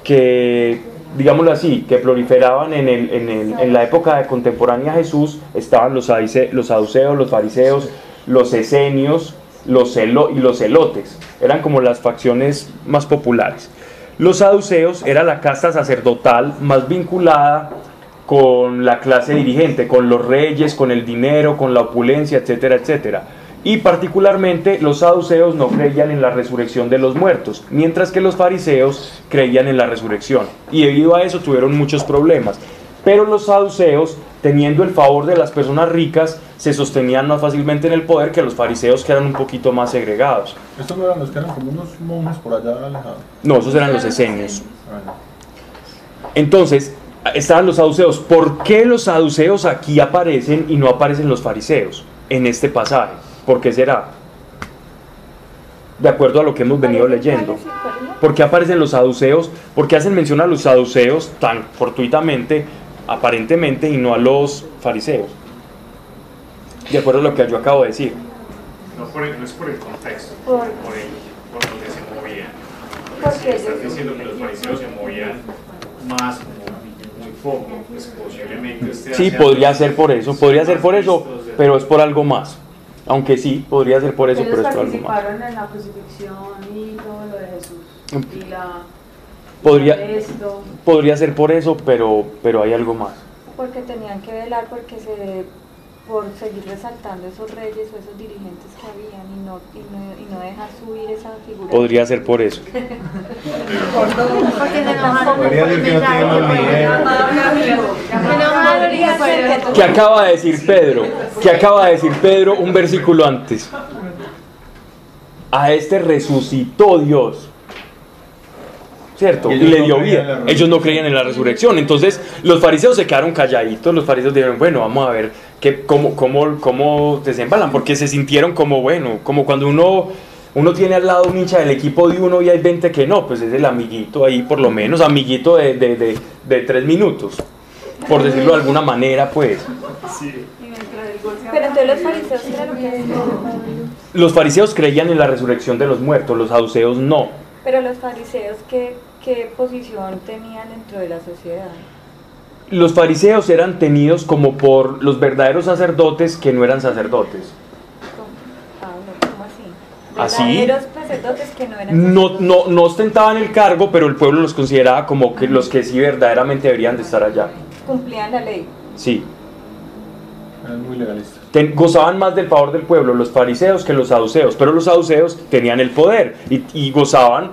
que digámoslo así, que proliferaban en, el, en, el, en la época de contemporánea Jesús, estaban los, los saduceos, los fariseos, los esenios los y los celotes. Eran como las facciones más populares. Los saduceos era la casta sacerdotal más vinculada con la clase dirigente, con los reyes, con el dinero, con la opulencia, etcétera, etcétera. Y particularmente los saduceos no creían en la resurrección de los muertos, mientras que los fariseos creían en la resurrección. Y debido a eso tuvieron muchos problemas. Pero los saduceos, teniendo el favor de las personas ricas, se sostenían más fácilmente en el poder que los fariseos, que eran un poquito más segregados. ¿Estos no eran los que eran como unos monjes por allá alejados? No, esos eran los esenios. Entonces, estaban los saduceos. ¿Por qué los saduceos aquí aparecen y no aparecen los fariseos en este pasaje? ¿Por qué será? De acuerdo a lo que hemos venido leyendo. ¿Por qué aparecen los saduceos? ¿Por qué hacen mención a los saduceos tan fortuitamente, aparentemente, y no a los fariseos? De acuerdo a lo que yo acabo de decir. No, por no es por el contexto, por, por, el, por donde se movían. Porque estás diciendo que los fariseos se movían más muy poco, pues posiblemente este Sí, podría ser por eso, podría ser por eso, pero es por algo más. Aunque sí, podría ser por eso, pero es algo más. participaron en la crucifixión y todo lo de Jesús. Y la, podría, podría ser por eso, pero, pero hay algo más. Porque tenían que velar porque se por seguir resaltando esos reyes o esos dirigentes que habían y no, y no, y no dejar subir esa figura. Podría ser por eso. ¿Qué acaba de decir Pedro? ¿Qué acaba de decir Pedro un versículo antes? A este resucitó Dios. ¿cierto? Y, le dio vida. Ellos no creían en la resurrección. Entonces los fariseos se quedaron calladitos, los fariseos dijeron, bueno, vamos a ver que, cómo, cómo, cómo desembalan, porque se sintieron como, bueno, como cuando uno, uno tiene al lado un hincha del equipo de uno y hay 20 que no, pues es el amiguito ahí por lo menos, amiguito de, de, de, de tres minutos, por decirlo de alguna manera, pues. Pero entonces los fariseos Los fariseos creían en la resurrección de los muertos, los saduceos no. Pero los fariseos, ¿qué, ¿qué posición tenían dentro de la sociedad? Los fariseos eran tenidos como por los verdaderos sacerdotes que no eran sacerdotes. ¿Cómo así? Que no eran no, no, no ostentaban el cargo, pero el pueblo los consideraba como que los que sí verdaderamente deberían de estar allá. Cumplían la ley. Sí. Eran muy legalistas. gozaban más del favor del pueblo los fariseos que los saduceos, pero los saduceos tenían el poder y, y gozaban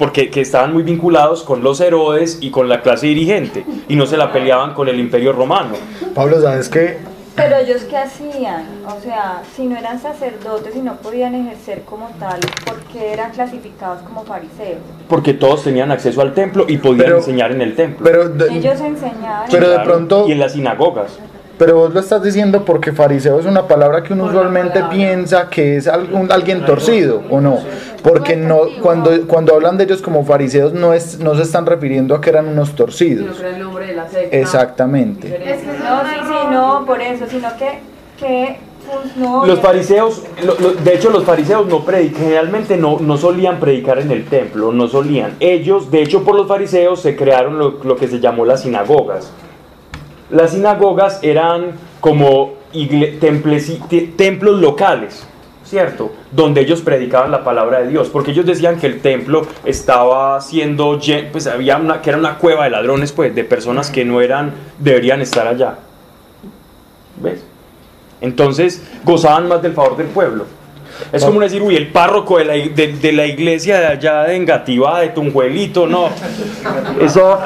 porque que estaban muy vinculados con los Herodes y con la clase dirigente y no se la peleaban con el imperio romano. Pablo, ¿sabes qué? Pero ellos qué hacían? O sea, si no eran sacerdotes y no podían ejercer como tal, ¿por qué eran clasificados como fariseos? Porque todos tenían acceso al templo y podían enseñar en el templo. Pero ellos enseñaban. Pero de pronto y en las sinagogas. Pero vos lo estás diciendo porque fariseo es una palabra que uno usualmente piensa que es alguien torcido, ¿o no? Porque no, cuando, cuando hablan de ellos como fariseos no, es, no se están refiriendo a que eran unos torcidos. No el nombre de la secta. Exactamente. no, sí, sí, no, por eso, sino que, que pues, los fariseos, de hecho los fariseos no predican, generalmente no, no solían predicar en el templo, no solían. Ellos, de hecho por los fariseos se crearon lo, lo que se llamó las sinagogas las sinagogas eran como templos locales, ¿cierto? Donde ellos predicaban la palabra de Dios, porque ellos decían que el templo estaba siendo, pues había una, que era una cueva de ladrones, pues, de personas que no eran, deberían estar allá. ¿Ves? Entonces gozaban más del favor del pueblo. Es como decir, uy, el párroco de la, de, la iglesia de allá de Engativá, de Tunjuelito, no. Eso,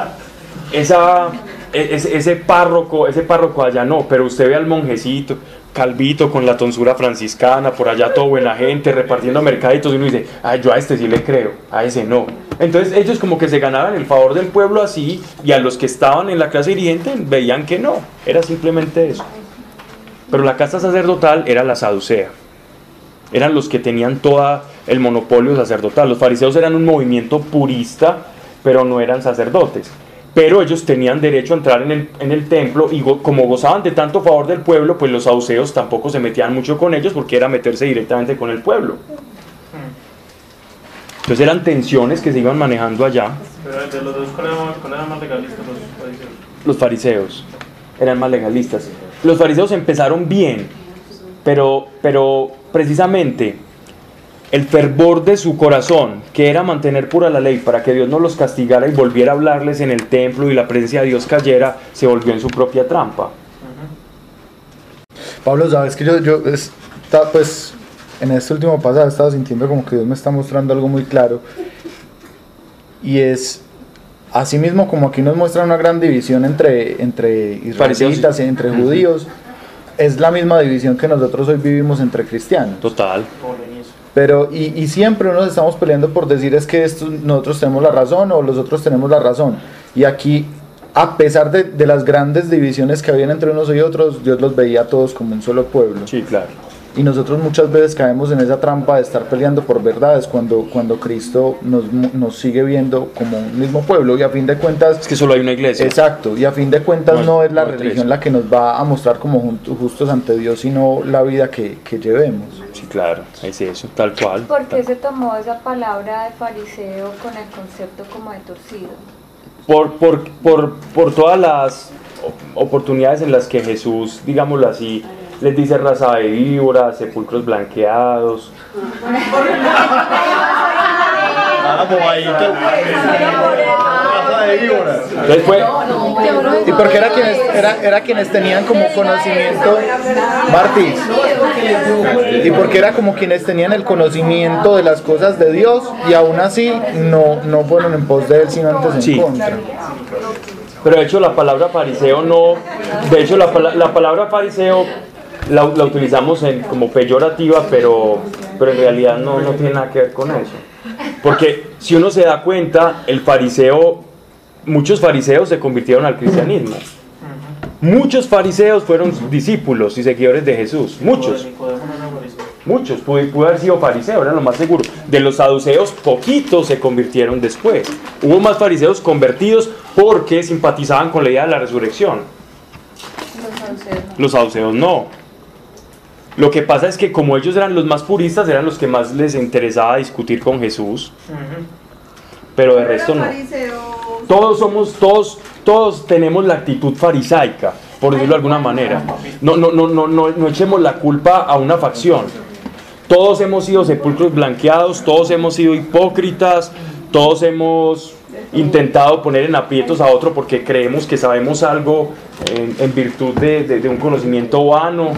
esa e, ese, párroco, ese párroco allá no, pero usted ve al monjecito, calvito, con la tonsura franciscana, por allá todo buena gente, repartiendo mercaditos, y uno dice, ay, yo a este sí le creo, a ese no. Entonces ellos como que se ganaban el favor del pueblo así, y a los que estaban en la clase dirigente veían que no, era simplemente eso. Pero la casa sacerdotal era la saducea, eran los que tenían todo el monopolio sacerdotal. Los fariseos eran un movimiento purista, pero no eran sacerdotes pero ellos tenían derecho a entrar en el, en el templo y como gozaban de tanto favor del pueblo, pues los saduceos tampoco se metían mucho con ellos porque era meterse directamente con el pueblo. Entonces eran tensiones que se iban manejando allá. Pero de los dos, ¿cuál eran más legalistas? Los fariseos. Los fariseos eran más legalistas. Los fariseos empezaron bien, pero, pero precisamente el fervor de su corazón, que era mantener pura la ley para que Dios no los castigara y volviera a hablarles en el templo y la presencia de Dios cayera, se volvió en su propia trampa. Pablo, sabes que yo, yo está, pues en este último pasado estaba sintiendo como que Dios me está mostrando algo muy claro y es así mismo como aquí nos muestra una gran división entre entre israelitas y entre judíos es la misma división que nosotros hoy vivimos entre cristianos. Total. Pero, y, y, siempre nos estamos peleando por decir es que nosotros tenemos la razón o los otros tenemos la razón. Y aquí, a pesar de, de, las grandes divisiones que habían entre unos y otros, Dios los veía a todos como un solo pueblo. Sí, claro. Y nosotros muchas veces caemos en esa trampa de estar peleando por verdades cuando, cuando Cristo nos, nos sigue viendo como un mismo pueblo y a fin de cuentas... Es que solo hay una iglesia. Exacto, y a fin de cuentas no, no es la no religión la que nos va a mostrar como justos ante Dios, sino la vida que, que llevemos. Sí, claro, es eso, tal cual. ¿Por qué tal. se tomó esa palabra de fariseo con el concepto como de torcido? Por, por, por, por todas las oportunidades en las que Jesús, digámoslo así, les dice raza de víboras, sepulcros blanqueados. y porque era quienes, era, era quienes tenían como conocimiento, Martis, y porque era como quienes tenían el conocimiento de las cosas de Dios y aún así no, no fueron en pos de él, sino antes en Sí. contra. Pero de hecho la palabra fariseo no, de hecho la, la palabra fariseo la, la utilizamos en, como peyorativa, pero, pero en realidad no, no tiene nada que ver con eso. Porque si uno se da cuenta, el fariseo, muchos fariseos se convirtieron al cristianismo. Muchos fariseos fueron discípulos y seguidores de Jesús. Muchos. Muchos. Pudo, pudo haber sido fariseo, era lo más seguro. De los saduceos, poquitos se convirtieron después. Hubo más fariseos convertidos porque simpatizaban con la idea de la resurrección. Los saduceos no. Lo que pasa es que como ellos eran los más puristas, eran los que más les interesaba discutir con Jesús, pero de resto no. Todos somos, todos, todos tenemos la actitud farisaica, por decirlo de alguna manera. No, no, no, no, no, no echemos la culpa a una facción. Todos hemos sido sepulcros blanqueados, todos hemos sido hipócritas, todos hemos intentado poner en aprietos a otro porque creemos que sabemos algo en, en virtud de, de- de un conocimiento vano.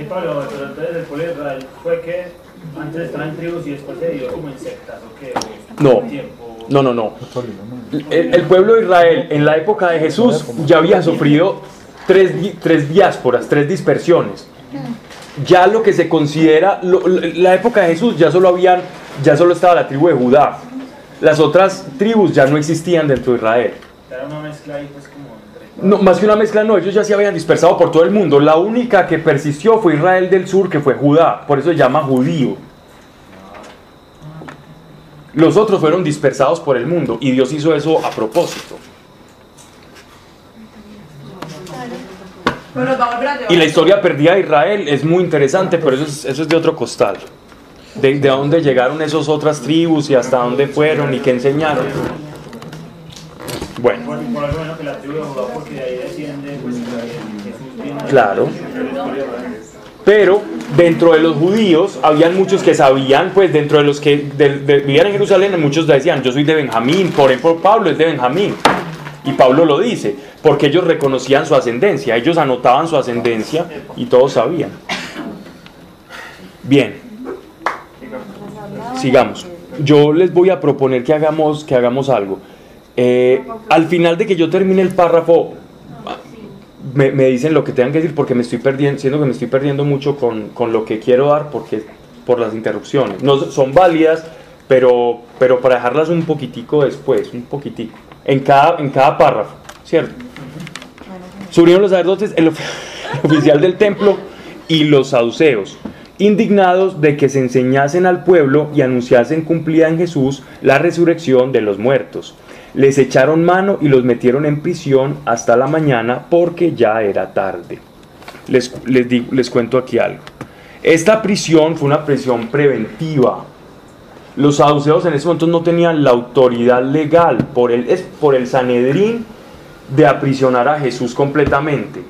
Y Pablo, pero entonces el pueblo de Israel fue que antes estaba en tribus y después se dio como en sectas, ¿o qué? ¿O No, no, no, no. El, el pueblo de Israel en la época de Jesús ya había sufrido tres, tres diásporas, tres dispersiones. Ya lo que se considera, lo- la época de Jesús ya solo habían, ya solo estaba la tribu de Judá. Las otras tribus ya no existían dentro de Israel. Era una mezcla ahí pues como. No, más que una mezcla, no, ellos ya se habían dispersado por todo el mundo. La única que persistió fue Israel del sur, que fue Judá, por eso se llama judío. Los otros fueron dispersados por el mundo y Dios hizo eso a propósito. Y la historia perdida de Israel es muy interesante, pero eso es, eso es de otro costal. De, de dónde llegaron esas otras tribus y hasta dónde fueron y qué enseñaron. Bueno. Claro. Pero dentro de los judíos habían muchos que sabían, pues dentro de los que de- de- vivían en Jerusalén, muchos decían, yo soy de Benjamín, por ejemplo Pablo es de Benjamín. Y Pablo lo dice, porque ellos reconocían su ascendencia, ellos anotaban su ascendencia y todos sabían. Bien, sigamos. Yo les voy a proponer que hagamos, que hagamos algo. Eh, al final de que yo termine el párrafo, me, dicen lo que tengan que decir porque me estoy perdiendo, siento que me estoy perdiendo mucho con, con lo que quiero dar porque por las interrupciones. No son válidas, pero, pero para dejarlas un poquitico después, un poquitico, en cada, en cada párrafo, ¿cierto? Subieron los sacerdotes, el oficial del templo y los saduceos, indignados de que se enseñasen al pueblo y anunciasen cumplida en Jesús la resurrección de los muertos. Les echaron mano y los metieron en prisión hasta la mañana porque ya era tarde. Les, les, digo- les cuento aquí algo. Esta prisión fue una prisión preventiva. Los saduceos en ese momento no tenían la autoridad legal por el, por el Sanedrín de aprisionar a Jesús completamente.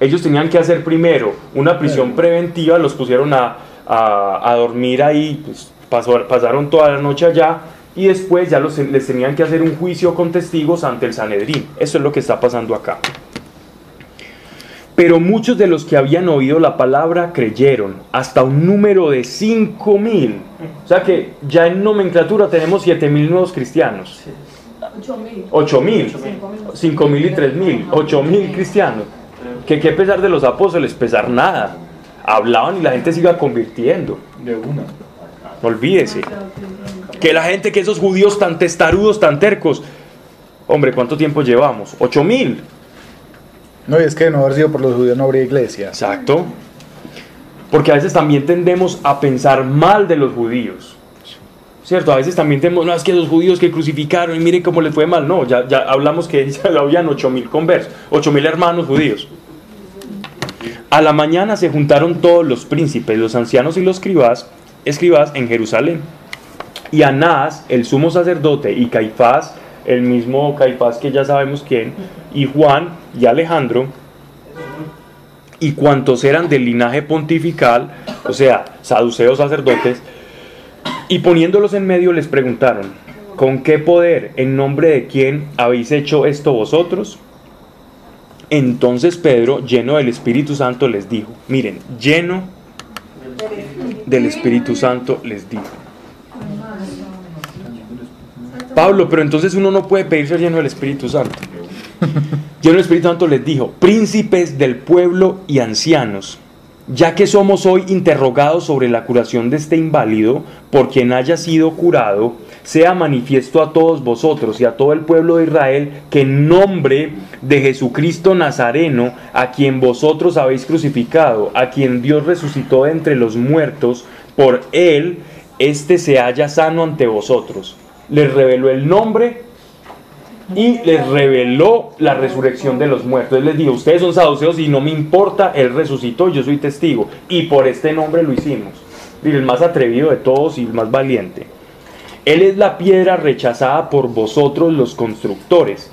Ellos tenían que hacer primero una prisión preventiva, los pusieron a, a, dormir ahí, pues, pasaron toda la noche allá y después ya los, les tenían que hacer un juicio con testigos ante el Sanedrín. Eso es lo que está pasando acá. Pero muchos de los que habían oído la palabra creyeron, hasta un número de 5 mil. O sea que ya en nomenclatura tenemos 7 mil nuevos cristianos. 8 mil. 5 mil y 3 mil. 8 mil cristianos. Que qué pesar de los apóstoles, pesar nada. Hablaban y la gente se iba convirtiendo. De una. Olvídese. Que la gente, que esos judíos tan testarudos, tan tercos. Hombre, ¿cuánto tiempo llevamos? 8 mil. No, y es que no haber sido por los judíos no habría iglesia. Exacto. Porque a veces también tendemos a pensar mal de los judíos. ¿Cierto? A veces también tenemos, no, es que los judíos que crucificaron y miren cómo les fue mal. No, ya, ya hablamos que ya lo habían 8.000 conversos, 8.000 hermanos judíos. A la mañana se juntaron todos los príncipes, los ancianos y los escribas, escribas en Jerusalén. Y Anás, el sumo sacerdote, y Caifás, el mismo Caifás que ya sabemos quién, y Juan y Alejandro, y cuantos eran del linaje pontifical, o sea, saduceos sacerdotes, y poniéndolos en medio les preguntaron, ¿con qué poder, en nombre de quién habéis hecho esto vosotros? Entonces Pedro, lleno del Espíritu Santo, les dijo, miren, lleno del Espíritu Santo les dijo, Pablo, pero entonces uno no puede pedir ser lleno del Espíritu Santo. Lleno del Espíritu Santo les dijo, príncipes del pueblo y ancianos, ya que somos hoy interrogados sobre la curación de este inválido, por quien haya sido curado, sea manifiesto a todos vosotros y a todo el pueblo de Israel que en nombre de Jesucristo Nazareno, a quien vosotros habéis crucificado, a quien Dios resucitó de entre los muertos, por él, éste se haya sano ante vosotros les reveló el nombre y les reveló la resurrección de los muertos. Les dijo, ustedes son saduceos y no me importa, Él resucitó, yo soy testigo. Y por este nombre lo hicimos. El más atrevido de todos y el más valiente. Él es la piedra rechazada por vosotros los constructores,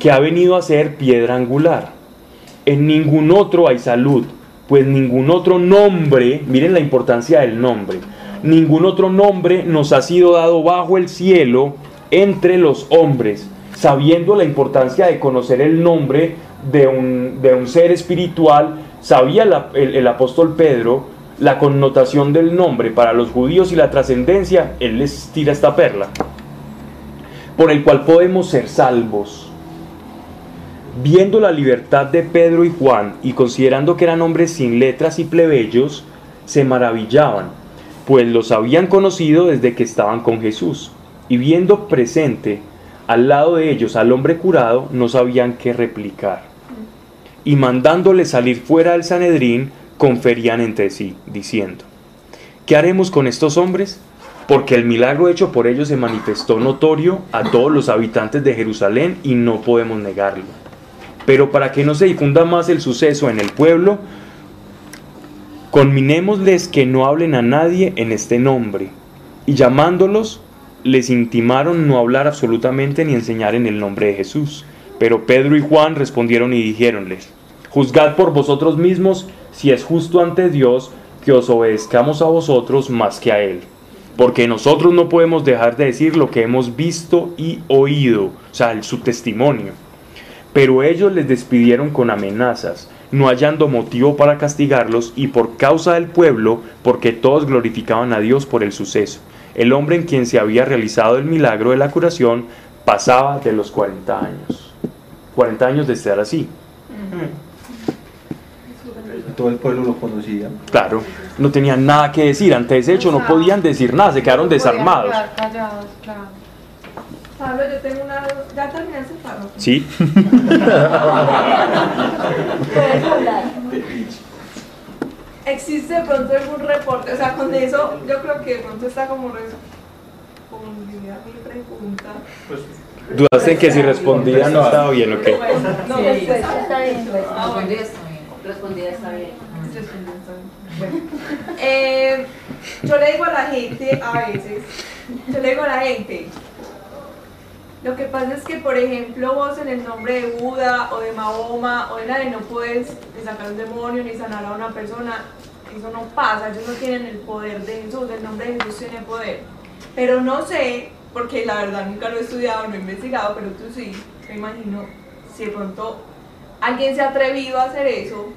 que ha venido a ser piedra angular. En ningún otro hay salud, pues ningún otro nombre, miren la importancia del nombre, ningún otro nombre nos ha sido dado bajo el cielo entre los hombres, sabiendo la importancia de conocer el nombre de un, de un ser espiritual, sabía el, el apóstol Pedro la connotación del nombre para los judíos y la trascendencia, él les tira esta perla, por el cual podemos ser salvos. Viendo la libertad de Pedro y Juan y considerando que eran hombres sin letras y plebeyos, se maravillaban pues los habían conocido desde que estaban con Jesús, y viendo presente al lado de ellos al hombre curado, no sabían qué replicar. Y mandándole salir fuera del Sanedrín, conferían entre sí, diciendo, ¿qué haremos con estos hombres? Porque el milagro hecho por ellos se manifestó notorio a todos los habitantes de Jerusalén y no podemos negarlo. Pero para que no se difunda más el suceso en el pueblo, Conminémosles que no hablen a nadie en este nombre. Y llamándolos, les intimaron no hablar absolutamente ni enseñar en el nombre de Jesús. Pero Pedro y Juan respondieron y dijéronles, Juzgad por vosotros mismos si es justo ante Dios que os obedezcamos a vosotros más que a Él. Porque nosotros no podemos dejar de decir lo que hemos visto y oído, o sea, su testimonio. Pero ellos les despidieron con amenazas no hallando motivo para castigarlos, y por causa del pueblo, porque todos glorificaban a Dios por el suceso. El hombre en quien se había realizado el milagro de la curación pasaba de los 40 años. 40 años de estar así. Todo el pueblo lo conocía. Claro, no tenían nada que decir. Ante ese hecho no podían decir nada, se quedaron desarmados. Pablo, yo tengo una. ¿Ya terminaste, Pablo? Sí. Puedes hablar. ¿Existe de pronto algún reporte? O sea, con eso yo creo que de pronto está como respondida mi pregunta. Pues, ¿Dudaste en que si respondía no estaba bien o qué? No, sí, está bien. Respondida está bien. Respondida está bien. Bueno, eh, yo le digo a la gente a veces yo le digo a la gente, lo que pasa es que, por ejemplo, vos en el nombre de Buda o de Mahoma o de nadie no puedes ni sacar un demonio ni sanar a una persona. Eso no pasa, ellos no tienen el poder de Jesús, el nombre de Jesús tiene poder. Pero no sé, porque la verdad nunca lo he estudiado, no he investigado, pero tú sí, me imagino, si de pronto alguien se ha atrevido a hacer eso.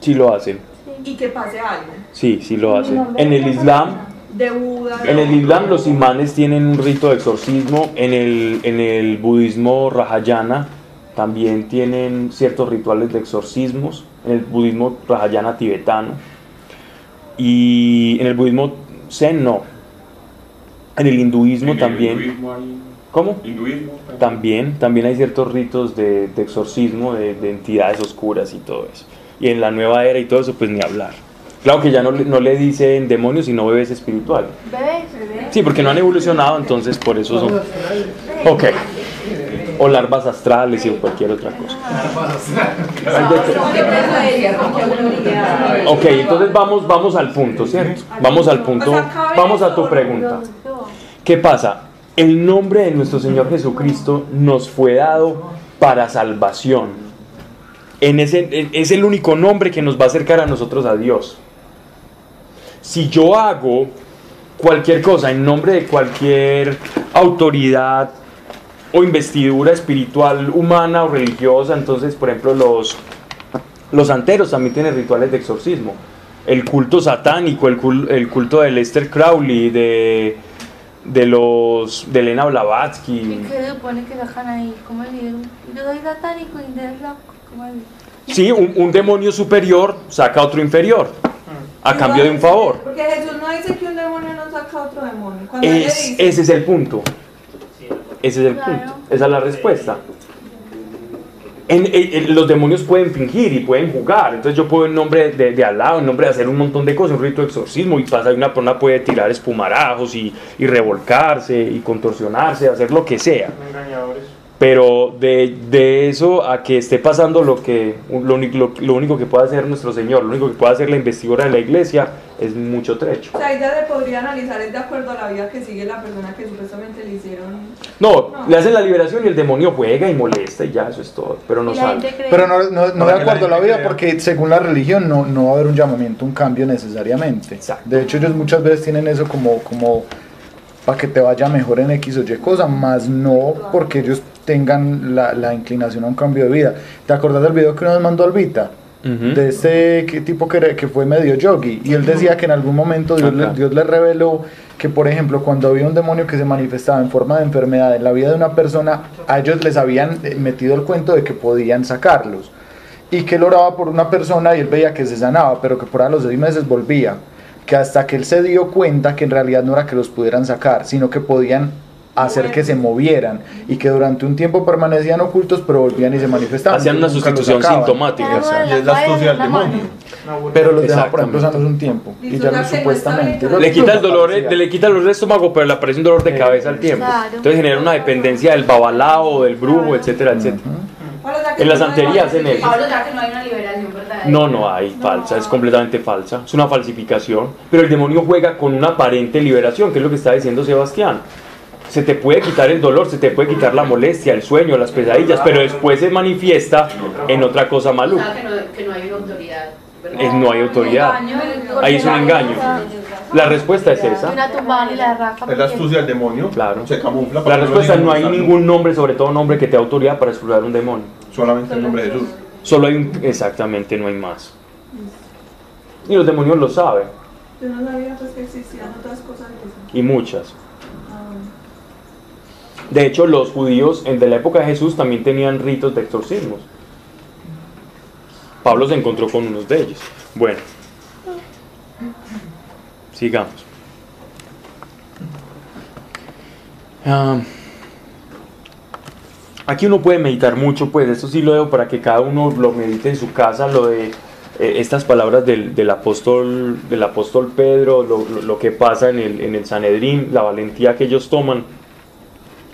Sí lo hacen. Y que pase algo. Sí, sí lo hacen. En el Islam de Buda. En el Islam los imanes tienen un rito de exorcismo, en el, en el budismo Rahayana también tienen ciertos rituales de exorcismos, en el budismo Rahayana tibetano y en el budismo Zen no. En el hinduismo también. ¿Cómo? Hinduismo también. también. hay ciertos ritos de, exorcismo de, de entidades oscuras y todo eso. Y en la nueva era y todo eso, pues ni hablar. Claro que ya no, no le dicen demonios, sino bebés espiritual. ¿Bebés? Sí, porque no han evolucionado, entonces por eso son... Ok. O larvas astrales y cualquier otra cosa. Ok, entonces vamos, vamos al punto, ¿cierto? Vamos al punto, vamos a tu pregunta. ¿Qué pasa? El nombre de nuestro Señor Jesucristo nos fue dado para salvación. En ese, es el único nombre que nos va a acercar a nosotros a Dios si yo hago cualquier cosa en nombre de cualquier autoridad o investidura espiritual humana o religiosa, entonces, por ejemplo, los, los santeros también tienen rituales de exorcismo. El culto satánico, el, el culto de Lester Crowley, de, de los de Elena Blavatsky. ¿Y qué supone que sacan ahí? ¿Cómo Yo soy satánico y de ¿Cómo Sí, un, un demonio superior saca otro inferior a cambio de un favor. Porque Jesús no dice que un demonio no saca otro demonio. ese es el punto. Ese es el punto. Esa es la respuesta. En, los demonios pueden fingir y pueden jugar. Entonces yo puedo en nombre de, de Alá, en nombre de hacer un montón de cosas, un rito de exorcismo, y pasa una persona puede tirar espumarajos y, y revolcarse y contorsionarse, hacer lo que sea. Engañadores. Pero de, de, eso a que esté pasando lo, que, lo, lo, único que puede hacer nuestro Señor, lo único que puede hacer la investigadora de la iglesia, es mucho trecho. O sea, ella se podría analizar, es de acuerdo a la vida que sigue la persona que supuestamente le hicieron. No, le hacen la liberación y el demonio juega y molesta y ya, eso es todo. Pero no sale. Pero no, no, no de acuerdo a la vida, porque según la religión no, no va a haber un llamamiento, un cambio necesariamente. Exacto. De hecho, ellos muchas veces tienen eso como. como para que te vaya mejor en X o Y cosa, más no porque ellos tengan la, la, inclinación a un cambio de vida. ¿Te acordás del video que nos mandó Albita? De este tipo que, que, fue medio yogi. Y él decía que en algún momento Dios le, Dios le reveló que, por ejemplo, cuando había un demonio que se manifestaba en forma de enfermedad en la vida de una persona, a ellos les habían eh, metido el cuento de que podían sacarlos. Y que él oraba por una persona y él veía que se sanaba, pero que por a los seis meses volvía. Que hasta que él se dio cuenta que en realidad no era que los pudieran sacar, sino que podían hacer que se movieran y que durante un tiempo permanecían ocultos pero volvían y se manifestaban. Hacían una sustitución sintomática. Y es la astucia del demonio. Pero los deja por ejemplo sanos un tiempo. Y ya supuestamente le quita el dolor le quita el dolor de estómago pero le aparece un dolor de cabeza al tiempo. Entonces genera una dependencia del babalao del brujo etcétera etcétera en la santería hacen eso no no hay falsa es completamente falsa es una falsificación pero el demonio juega con una aparente liberación que es lo que está diciendo Sebastián se te puede quitar el dolor, se te puede quitar la molestia, el sueño, las pesadillas, pero después se manifiesta en otra cosa maluca. que, no, que no hay una autoridad. Es, no hay autoridad. Ahí es un engaño. La respuesta es esa. Es la astucia del demonio. Claro. Se camufla. La respuesta es no hay ningún nombre, sobre todo nombre que te dé autoridad para explorar un demonio. Solamente el nombre de Jesús. Solo hay un, exactamente, no hay más. Y los demonios lo saben. Yo no sabía pues que existían otras cosas. Y muchas. De hecho, los judíos de la época de Jesús también tenían ritos de exorcismos. Pablo se encontró con unos de ellos. Bueno, sigamos. Ah, aquí uno puede meditar mucho, pues esto sí lo dejo para que cada uno lo medite en su casa, lo de eh, estas palabras del, apóstol, del apóstol Pedro, lo, que pasa en el, en el Sanedrín, la valentía que ellos toman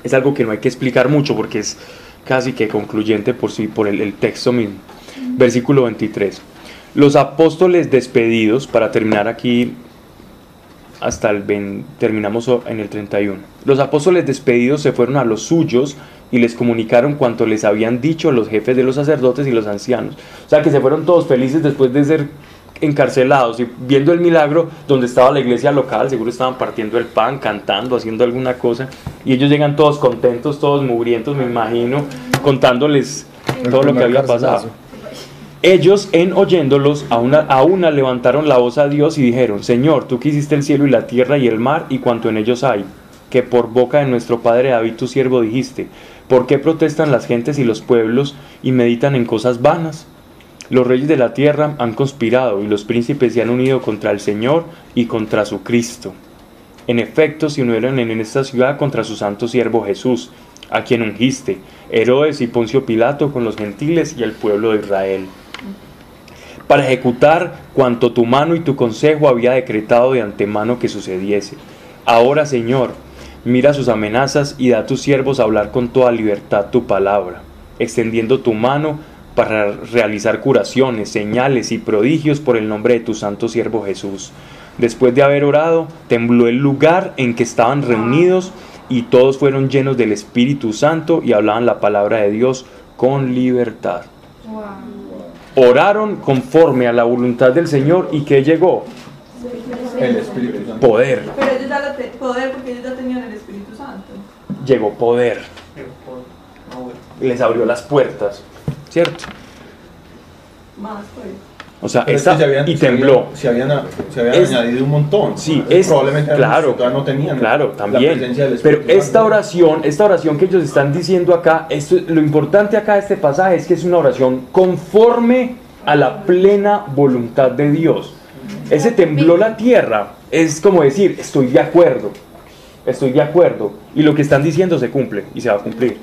es algo que no hay que explicar mucho porque es casi que concluyente por, sí, por el, texto mismo. Versículo 23. Los apóstoles despedidos, para terminar aquí hasta el terminamos en el 31. Los apóstoles despedidos se fueron a los suyos y les comunicaron cuanto les habían dicho los jefes de los sacerdotes y los ancianos. O sea que se fueron todos felices después de ser encarcelados y viendo el milagro donde estaba la iglesia local, seguro estaban partiendo el pan, cantando, haciendo alguna cosa, y ellos llegan todos contentos, todos mugrientos, me imagino, contándoles todo lo que había pasado. Ellos, en oyéndolos, a una, a una levantaron la voz a Dios y dijeron, Señor, tú que hiciste el cielo y la tierra y el mar y cuanto en ellos hay, que por boca de nuestro Padre David tu siervo dijiste, ¿por qué protestan las gentes y los pueblos y meditan en cosas vanas? Los reyes de la tierra han conspirado y los príncipes se han unido contra el Señor y contra su Cristo. En efecto, se unieron en esta ciudad contra su santo siervo Jesús, a quien ungiste, Herodes y Poncio Pilato con los gentiles y el pueblo de Israel, para ejecutar cuanto tu mano y tu consejo había decretado de antemano que sucediese. Ahora, Señor, mira sus amenazas y da a tus siervos hablar con toda libertad tu palabra, extendiendo tu mano para realizar curaciones, señales y prodigios por el nombre de tu santo siervo Jesús. Después de haber orado, tembló el lugar en que estaban reunidos y todos fueron llenos del Espíritu Santo y hablaban la palabra de Dios con libertad. Oraron conforme a la voluntad del Señor y que llegó el Espíritu Santo. Poder. Pero ellos ya lo poder porque ellos ya tenían el Espíritu Santo. Llegó poder. Les abrió las puertas. ¿cierto? Más pues. O sea, esta, y tembló. Se habían, se habían, añadido un montón. Sí, es, probablemente claro, no tenían claro, también. Pero esta oración, esta oración que ellos están diciendo acá, esto, lo importante acá de este pasaje es que es una oración conforme a la plena voluntad de Dios. Ese tembló la tierra es como decir, estoy de acuerdo, estoy de acuerdo. Y lo que están diciendo se cumple y se va a cumplir.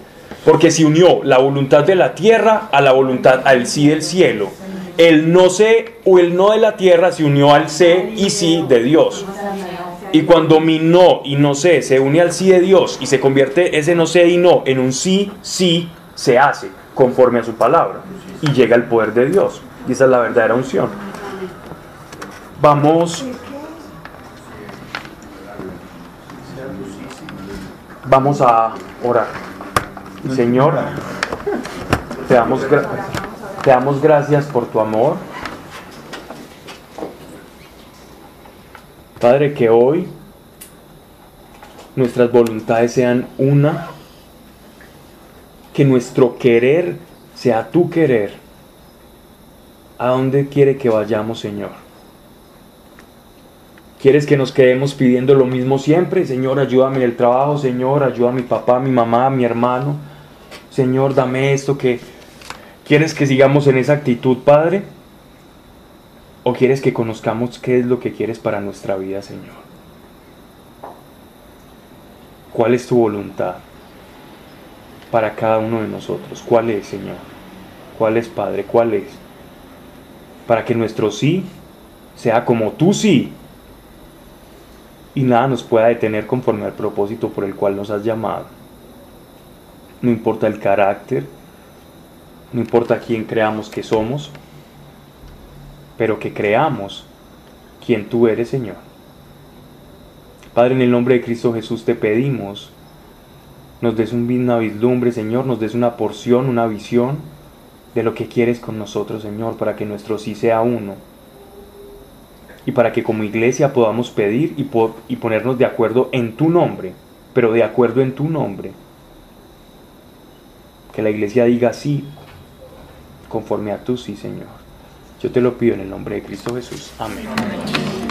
Porque se unió la voluntad de la tierra a la voluntad, al sí del cielo. El no sé o el no de la tierra se unió al sé y sí de Dios. Y cuando mi no y no sé se une al sí de Dios y se convierte ese no sé y no en un sí, sí, se hace conforme a su palabra. Y llega el poder de Dios. Y esa es la verdadera unción. Vamos. Vamos a orar. Señor, te damos, te damos gracias por tu amor. Padre, que hoy nuestras voluntades sean una, que nuestro querer sea tu querer. ¿A dónde quiere que vayamos, Señor? ¿Quieres que nos quedemos pidiendo lo mismo siempre? Señor, ayúdame en el trabajo, Señor, ayuda a mi papá, a mi mamá, a mi hermano. Señor, dame esto que... ¿Quieres que sigamos en esa actitud, Padre? ¿O quieres que conozcamos qué es lo que quieres para nuestra vida, Señor? ¿Cuál es tu voluntad para cada uno de nosotros? ¿Cuál es, Señor? ¿Cuál es, Padre? ¿Cuál es? Para que nuestro sí sea como tu sí y nada nos pueda detener conforme al propósito por el cual nos has llamado. No importa el carácter, no importa quién creamos que somos, pero que creamos quién tú eres, Señor. Padre, en el nombre de Cristo Jesús te pedimos, nos des una vislumbre, Señor, nos des una porción, una visión de lo que quieres con nosotros, Señor, para que nuestro sí sea uno y para que como iglesia podamos pedir y, y ponernos de acuerdo en tu nombre, pero de acuerdo en tu nombre. Que la iglesia diga sí, conforme a tu sí, Señor. Yo te lo pido en el nombre de Cristo Jesús. Amén.